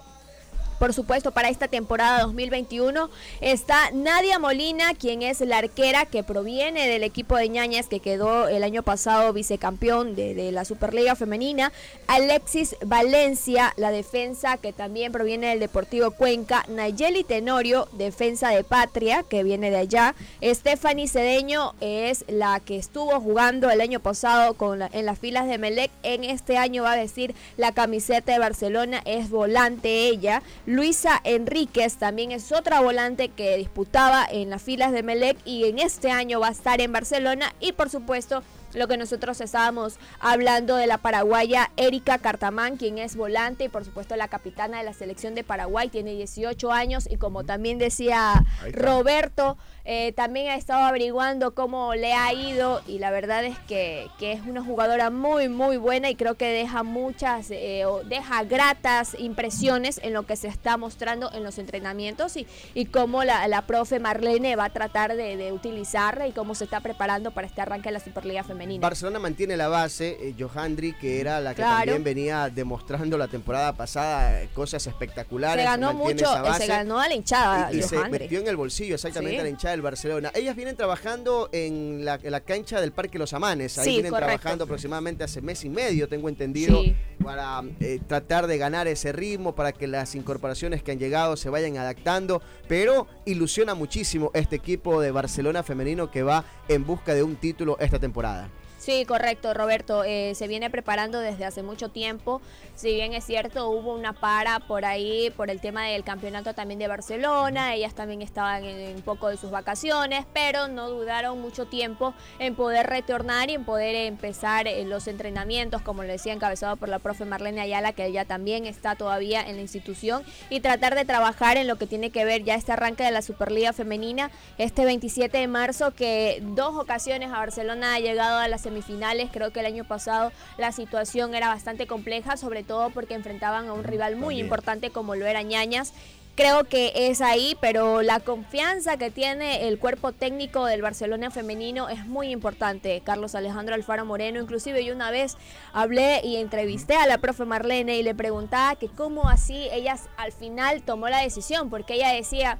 por supuesto, para esta temporada 2021 está Nadia Molina, quien es la arquera que proviene del equipo de ñañas que quedó el año pasado vicecampeón de, de la Superliga Femenina. Alexis Valencia, la defensa que también proviene del Deportivo Cuenca. Nayeli Tenorio, defensa de Patria, que viene de allá. Stephanie Cedeño es la que estuvo jugando el año pasado con en las filas de Melec. En este año va a decir la camiseta de Barcelona, es volante ella. Luisa Enríquez también es otra volante que disputaba en las filas de Melec y en este año va a estar en Barcelona. Y por supuesto, lo que nosotros estábamos hablando de la paraguaya Erika Cartamán, quien es volante y por supuesto la capitana de la selección de Paraguay, tiene 18 años y como también decía Roberto, eh, también ha estado averiguando cómo le ha ido y la verdad es que, que, es una jugadora muy muy buena y creo que deja muchas, eh, deja gratas impresiones en lo que se está mostrando en los entrenamientos y, y cómo la, la profe Marlene va a tratar de, de, utilizarla y cómo se está preparando para este arranque de la Superliga Femenina. Barcelona mantiene la base, eh, Johandri, que era la que claro. también venía demostrando la temporada pasada cosas espectaculares. Se ganó mucho, se ganó a la hinchada. Y, y se metió en el bolsillo exactamente ¿Sí? a la hinchada del Barcelona. Ellas vienen trabajando en la, en la, cancha del Parque Los Amanes. Ahí sí, vienen correcto. trabajando aproximadamente hace mes y medio, tengo entendido, sí. para eh, tratar de ganar ese ritmo, para que las incorporaciones que han llegado se vayan adaptando. Pero ilusiona muchísimo este equipo de Barcelona femenino que va en busca de un título esta temporada. Sí, correcto, Roberto. Eh, se viene preparando desde hace mucho tiempo. Si bien es cierto, hubo una para por ahí por el tema del campeonato también de Barcelona. Ellas también estaban en un poco de sus vacaciones, pero no dudaron mucho tiempo en poder retornar y en poder empezar eh, los entrenamientos, como le decía, encabezado por la profe Marlene Ayala, que ella también está todavía en la institución, y tratar de trabajar en lo que tiene que ver ya este arranque de la Superliga Femenina este 27 de marzo, que dos ocasiones a Barcelona ha llegado a la semifinales. Creo que el año pasado la situación era bastante compleja, sobre todo porque enfrentaban a un rival muy También. importante como lo era Ñañas. Creo que es ahí, pero la confianza que tiene el cuerpo técnico del Barcelona femenino es muy importante. Carlos Alejandro Alfaro Moreno, inclusive yo una vez hablé y entrevisté a la profe Marlene y le preguntaba que cómo así ella al final tomó la decisión, porque ella decía,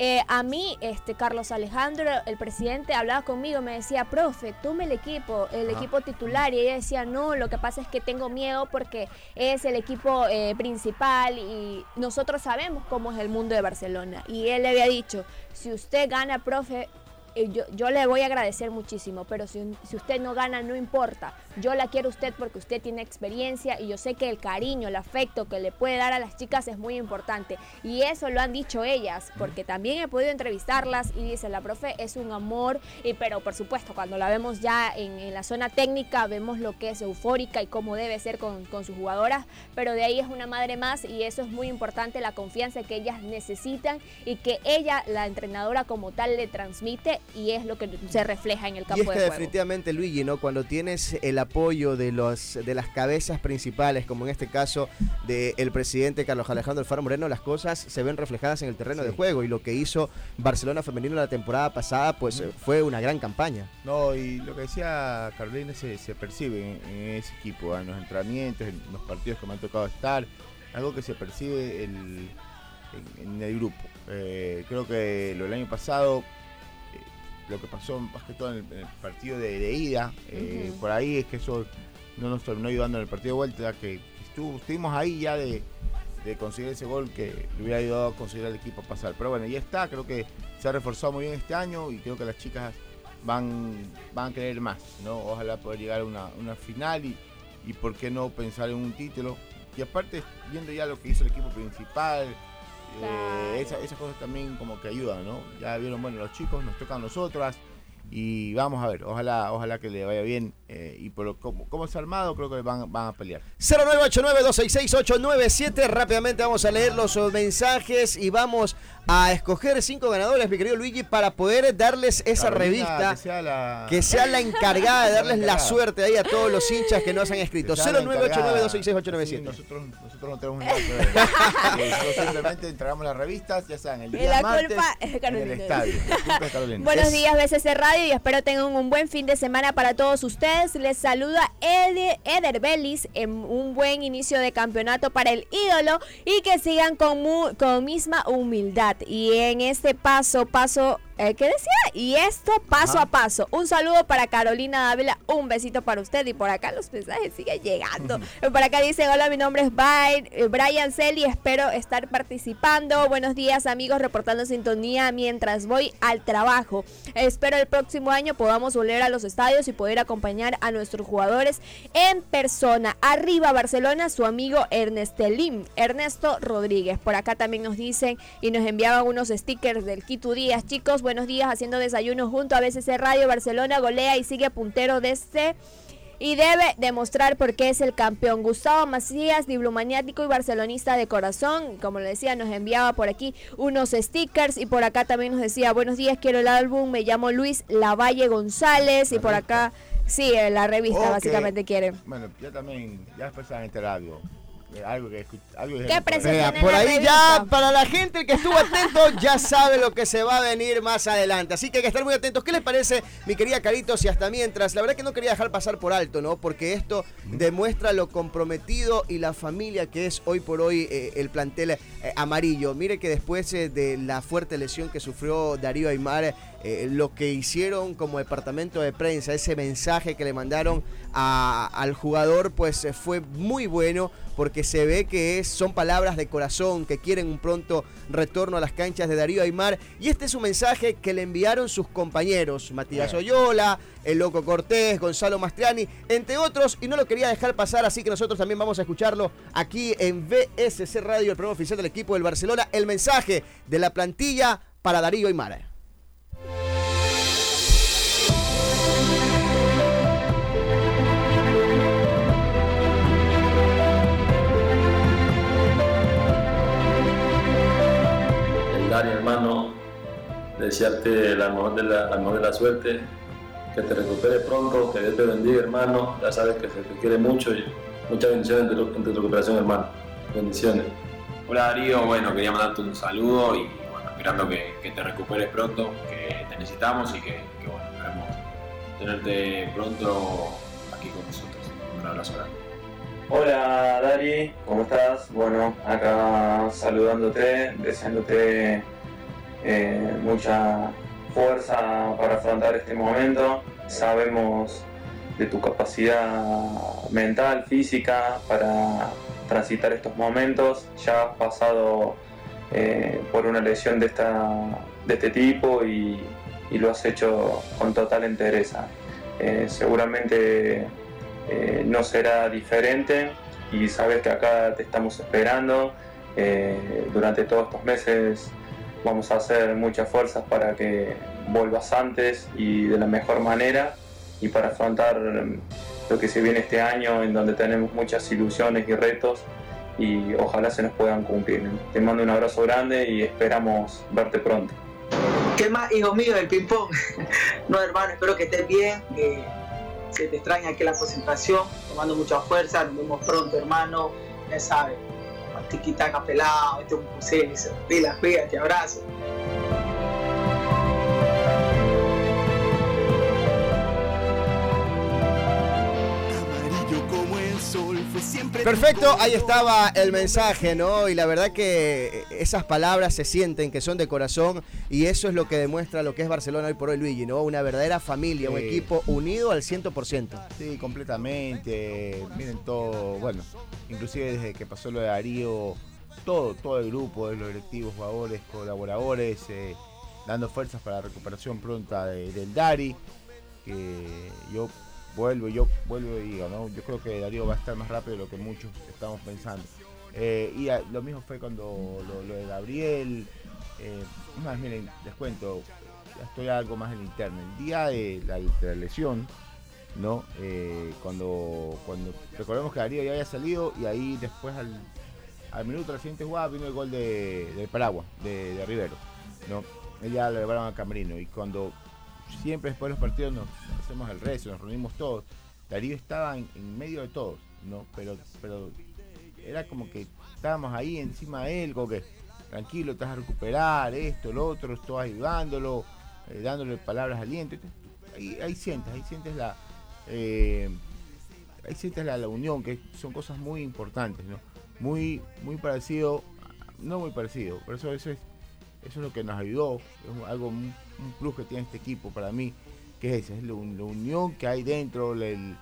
eh, a mí, este Carlos Alejandro, el presidente, hablaba conmigo, me decía, profe, tome el equipo, el Ah. equipo titular. Y ella decía, no, lo que pasa es que tengo miedo porque es el equipo eh, principal y nosotros sabemos cómo es el mundo de Barcelona. Y él le había dicho, si usted gana, profe, yo, yo, le voy a agradecer muchísimo, pero si, si, usted no gana, no importa. Yo la quiero a usted porque usted tiene experiencia y yo sé que el cariño, el afecto que le puede dar a las chicas es muy importante. Y eso lo han dicho ellas, porque también he podido entrevistarlas y dice, la profe es un amor, y, pero por supuesto, cuando la vemos ya en, en, la zona técnica, vemos lo que es eufórica y cómo debe ser con, con sus jugadoras, pero de ahí es una madre más y eso es muy importante, la confianza que ellas necesitan y que ella, la entrenadora como tal, le transmite y es lo que se refleja en el campo y es que de definitivamente Luigi no cuando tienes el apoyo de los de las cabezas principales como en este caso del el presidente Carlos Alejandro Alfaro Moreno las cosas se ven reflejadas en el terreno sí. de juego. Y lo que hizo Barcelona femenino la temporada pasada pues mm. fue una gran campaña. No y lo que decía Carolina se, se percibe en, en, ese equipo en los entrenamientos en los partidos que me han tocado estar algo que se percibe el, en, en, el grupo. Eh, creo que lo del año pasado lo que pasó más que todo en el, en el partido de, de ida. Eh, uh -huh. Por ahí es que eso no nos terminó ayudando en el partido de vuelta, que estuvo, estuvimos ahí ya de, de, conseguir ese gol que le hubiera ayudado a conseguir al equipo a pasar. Pero bueno, ya está, creo que se ha reforzado muy bien este año y creo que las chicas van, van a querer más, ¿no? Ojalá poder llegar a una, una final y, y por qué no pensar en un título. Y aparte, viendo ya lo que hizo el equipo principal, Eh, esa, esas cosas también como que ayudan, ¿no? Ya vieron, bueno, los chicos nos tocan a nosotras y vamos a ver, ojalá, ojalá que le vaya bien eh, y por lo, como, como es armado creo que van, van a pelear. 0989-266-897, rápidamente vamos a leer los mensajes y vamos a escoger cinco ganadores, mi querido Luigi, para poder darles esa Carolina, revista que sea, la... que sea la encargada de darles la suerte ahí a todos los hinchas que nos han escrito. 0989-266-897. Sí, nosotros, nosotros no tenemos nada que ver. eh, nosotros simplemente entregamos las revistas, ya saben, el día la martes culpa es en el estadio. Buenos días, BCC Radio, y espero tengan un buen fin de semana para todos ustedes. Les saluda Eder, Eder Bellis en un buen inicio de campeonato para el ídolo y que sigan con, con misma humildad. Y en este paso, paso eh, ¿Qué decía? Y esto paso a paso. Un saludo para Carolina Dávila, un besito para usted. Y por acá los mensajes siguen llegando. por acá dice, hola, mi nombre es eh, Brian Celi, espero estar participando. Buenos días amigos, reportando sintonía mientras voy al trabajo. Espero el próximo año podamos volver a los estadios y poder acompañar a nuestros jugadores en persona. Arriba Barcelona, su amigo Ernestelín, Ernesto Rodríguez. Por acá también nos dicen y nos enviaban unos stickers del Quito Díaz, chicos buenos días haciendo desayuno junto a BCC Radio Barcelona, golea y sigue puntero de este y debe demostrar por qué es el campeón. Gustavo Macías, diplomaniático y barcelonista de corazón, como le decía, nos enviaba por aquí unos stickers y por acá también nos decía, buenos días, quiero el álbum, me llamo Luis Lavalle González y por acá, sí, la revista básicamente quiere. Bueno, yo también, ya después en este radio. Eh, algo que, algo ¿Qué por ahí ya, para la gente que estuvo atento, ya sabe lo que se va a venir más adelante. Así que hay que estar muy atentos. ¿Qué les parece, mi querida Caritos? Y hasta mientras, la verdad que no quería dejar pasar por alto, ¿no? Porque esto demuestra lo comprometido y la familia que es hoy por hoy eh, el plantel eh, amarillo. Mire que después de la fuerte lesión que sufrió Darío Aymar, lo que hicieron como departamento de prensa, ese mensaje que le mandaron al jugador, pues fue muy bueno porque se ve que es, son palabras de corazón, que quieren un pronto retorno a las canchas de Darío Aymar. Y este es un mensaje que le enviaron sus compañeros, Matías Oyola, el Loco Cortés, Gonzalo Mastriani, entre otros, y no lo quería dejar pasar, así que nosotros también vamos a escucharlo aquí en VSC Radio, el programa oficial del equipo del Barcelona, el mensaje de la plantilla para Darío Aymar. Desearte la mejor de la, de la suerte, que te recupere pronto, que Dios te bendiga, hermano. Ya sabes que se te quiere mucho y muchas bendiciones en tu, recuperación, hermano. Bendiciones. Hola Darío, bueno, quería mandarte un saludo y bueno, esperando que, te recuperes pronto, que te necesitamos y que, bueno, esperemos tenerte pronto aquí con nosotros. Un abrazo grande. Hola Dari, ¿cómo estás? Bueno, acá saludándote, deseándote eh, mucha fuerza para afrontar este momento. Sabemos de tu capacidad mental, física para transitar estos momentos. Ya has pasado eh, por una lesión de, esta, de este tipo y, lo has hecho con total entereza. Eh, seguramente no será diferente y sabes que acá te estamos esperando. Durante todos estos meses vamos a hacer muchas fuerzas para que vuelvas antes y de la mejor manera y para afrontar lo que se viene este año en donde tenemos muchas ilusiones y retos y ojalá se nos puedan cumplir. Te mando un abrazo grande y esperamos verte pronto. ¿Qué más, hijo mío, del ping-pong? no, hermano, espero que estés bien se te extraña aquí la concentración, tomando mucha fuerza, nos vemos pronto, hermano, ya sabes, tiquitaca pelado, es un pila, te abrazo. Perfecto, ahí estaba el mensaje, ¿no? Y la verdad que esas palabras se sienten que son de corazón y eso es lo que demuestra lo que es Barcelona hoy por hoy, Luigi, ¿no? Una verdadera familia, un equipo unido al 100%. Sí, completamente. Miren todo, bueno, inclusive desde que pasó lo de Darío, todo, todo el grupo, de los directivos, jugadores, colaboradores, eh, dando fuerzas para la recuperación pronta del Dari, que yo vuelvo, yo vuelvo y digo, ¿no? Yo creo que Darío va a estar más rápido de lo que muchos estamos pensando. Eh, y lo mismo fue cuando lo, de Gabriel. Eh, más, miren, les cuento, estoy algo más en el interno. El día de la, lesión, ¿no? Eh, cuando, cuando recordemos que Darío ya había salido y ahí después al, al minuto la siguiente jugada vino el gol de, del Paraguas, de, de Rivero, ¿no? Ella lo llevaron a Camerino y cuando siempre después de los partidos nos hacemos el rezo, nos reunimos todos. Darío estaba en, medio de todos, ¿no? Pero, pero era como que estábamos ahí encima de él, como que tranquilo, vas a recuperar, esto, lo otro, estoy ayudándolo, eh, dándole palabras de aliento. Ahí, ahí sientes, ahí sientes la, eh, ahí sientes la, la unión, que son cosas muy importantes, ¿no? Muy, muy parecido, no muy parecido, por eso eso es, eso es lo que nos ayudó, es algo, un, plus que tiene este equipo para mí, que es ese, es la unión que hay dentro, el,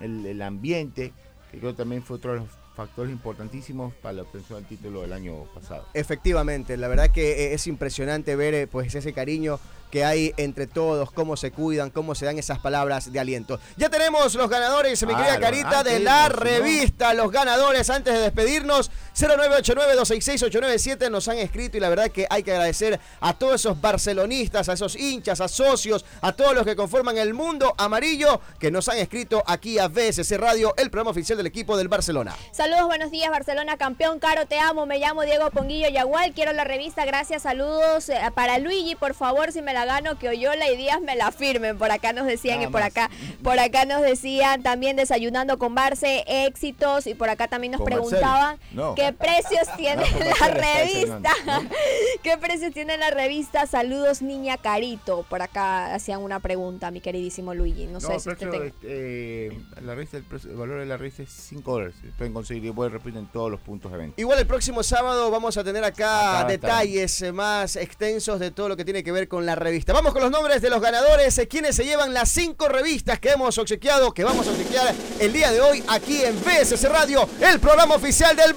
el, el ambiente, que creo también fue otro de los factores importantísimos para la obtención del título del año pasado. Efectivamente, la verdad que eh, es impresionante ver eh, pues ese cariño que hay entre todos, cómo se cuidan, cómo se dan esas palabras de aliento. Ya tenemos los ganadores, mi querida Carita, de antes, la no- revista. Los ganadores, antes de despedirnos, 0989-266-897 nos han escrito y la verdad que hay que agradecer a todos esos barcelonistas, a esos hinchas, a socios, a todos los que conforman el mundo amarillo que nos han escrito aquí a BSC Radio, el programa oficial del equipo del Barcelona. Saludos, buenos días, Barcelona campeón. Caro, te amo. Me llamo Diego Ponguillo Yagual. Quiero la revista. Gracias, saludos eh, para Luigi. Por favor, si me la gano, que Oyola y Díaz me la firmen. Por acá nos decían Nada y por más. acá, por acá nos decían también desayunando con Barce, éxitos. Y por acá también nos Con preguntaban. No. qué precios tiene No, la revista. ¿Qué precios tiene la revista? Saludos, niña Carito. Por acá hacían una pregunta, mi queridísimo Luigi. No, sé si usted precio, tenga- este, eh, la revista, el, precio- el valor de la revista es 5 dólares. Pueden conseguir y pueden repetir en todos los puntos de venta. Igual el próximo sábado vamos a tener acá detalles más extensos de todo lo que tiene que ver con la revista. Vamos con los nombres de los ganadores, eh, quienes se llevan las cinco revistas que hemos obsequiado, que vamos a obsequiar el día de hoy aquí en BSC Radio, el programa oficial del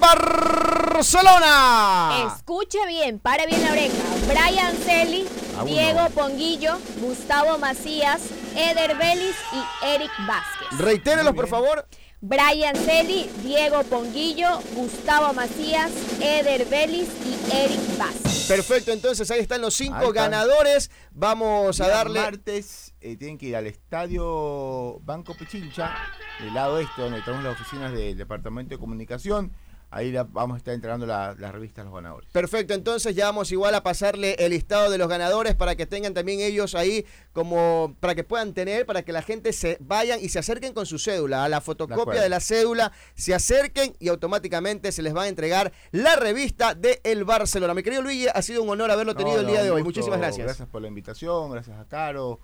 Barcelona. Escuche bien, pare bien la oreja. Brian Celi. Diego Ponguillo, Gustavo Macías, Eder Vélez y Eric Vázquez. Reitérelos, por favor. Brian Celi, Diego Ponguillo, Gustavo Macías, Eder Vélez y Eric Vázquez. Perfecto, entonces ahí están los cinco ganadores. Vamos a darle... martes eh, tienen que ir al estadio Banco Pichincha, del lado este, donde tenemos las oficinas del Departamento de Comunicación. Ahí la- vamos a estar entregando la- las revistas a los ganadores. Perfecto, entonces ya vamos igual a pasarle el listado de los ganadores para que tengan también ellos ahí como para que puedan tener, para que la gente se vayan y se acerquen con su cédula, a la fotocopia de la cédula, se acerquen y automáticamente se les va a entregar la revista de El Barcelona. Mi querido Luigi, ha sido un honor haberlo tenido No, el día de hoy. gusto. Muchísimas gracias. Gracias por la invitación, gracias a Caro,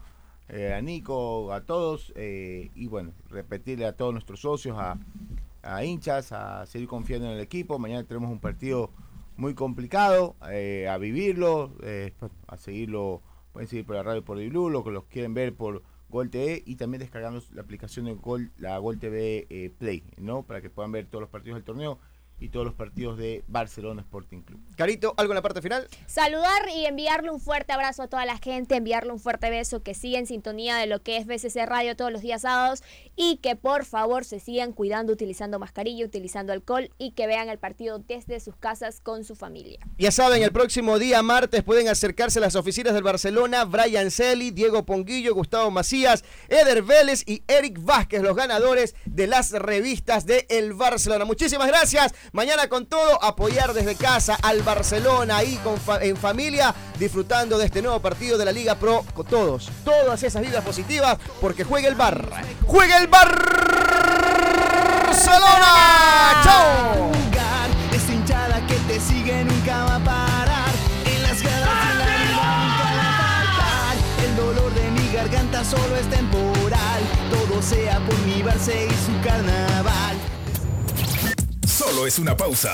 eh, a Nico, a todos. eh, y bueno, repetirle a todos nuestros socios, a, a hinchas, a seguir confiando en el equipo. Mañana tenemos un partido muy complicado, eh, a vivirlo, eh, a seguirlo. Pueden seguir por la radio por Blue, lo que los quieren ver por Gol TV y también descargando la aplicación de Gol, la Gol TV eh, Play, ¿no? Para que puedan ver todos los partidos del torneo y todos los partidos de Barcelona Sporting Club. Carito, ¿algo en la parte final? Saludar y enviarle un fuerte abrazo a toda la gente, enviarle un fuerte beso, que siga en sintonía de lo que es BCC Radio todos los días sábados y que por favor se sigan cuidando utilizando mascarilla, utilizando alcohol y que vean el partido desde sus casas con su familia. Ya saben, el próximo día martes pueden acercarse a las oficinas del Barcelona, Brian Celi, Diego Ponguillo, Gustavo Macías, Eder Vélez y Eric Vázquez, los ganadores de las revistas de El Barcelona. Muchísimas gracias. Mañana con todo, apoyar desde casa al Barcelona ahí con en familia, disfrutando de este nuevo partido de la Liga Pro con todos, todas esas vidas positivas, porque juega el Bar. ¡Juega el Barcelona! ¡Chao! solo es temporal Todo sea por mi y su carnaval Solo es una pausa.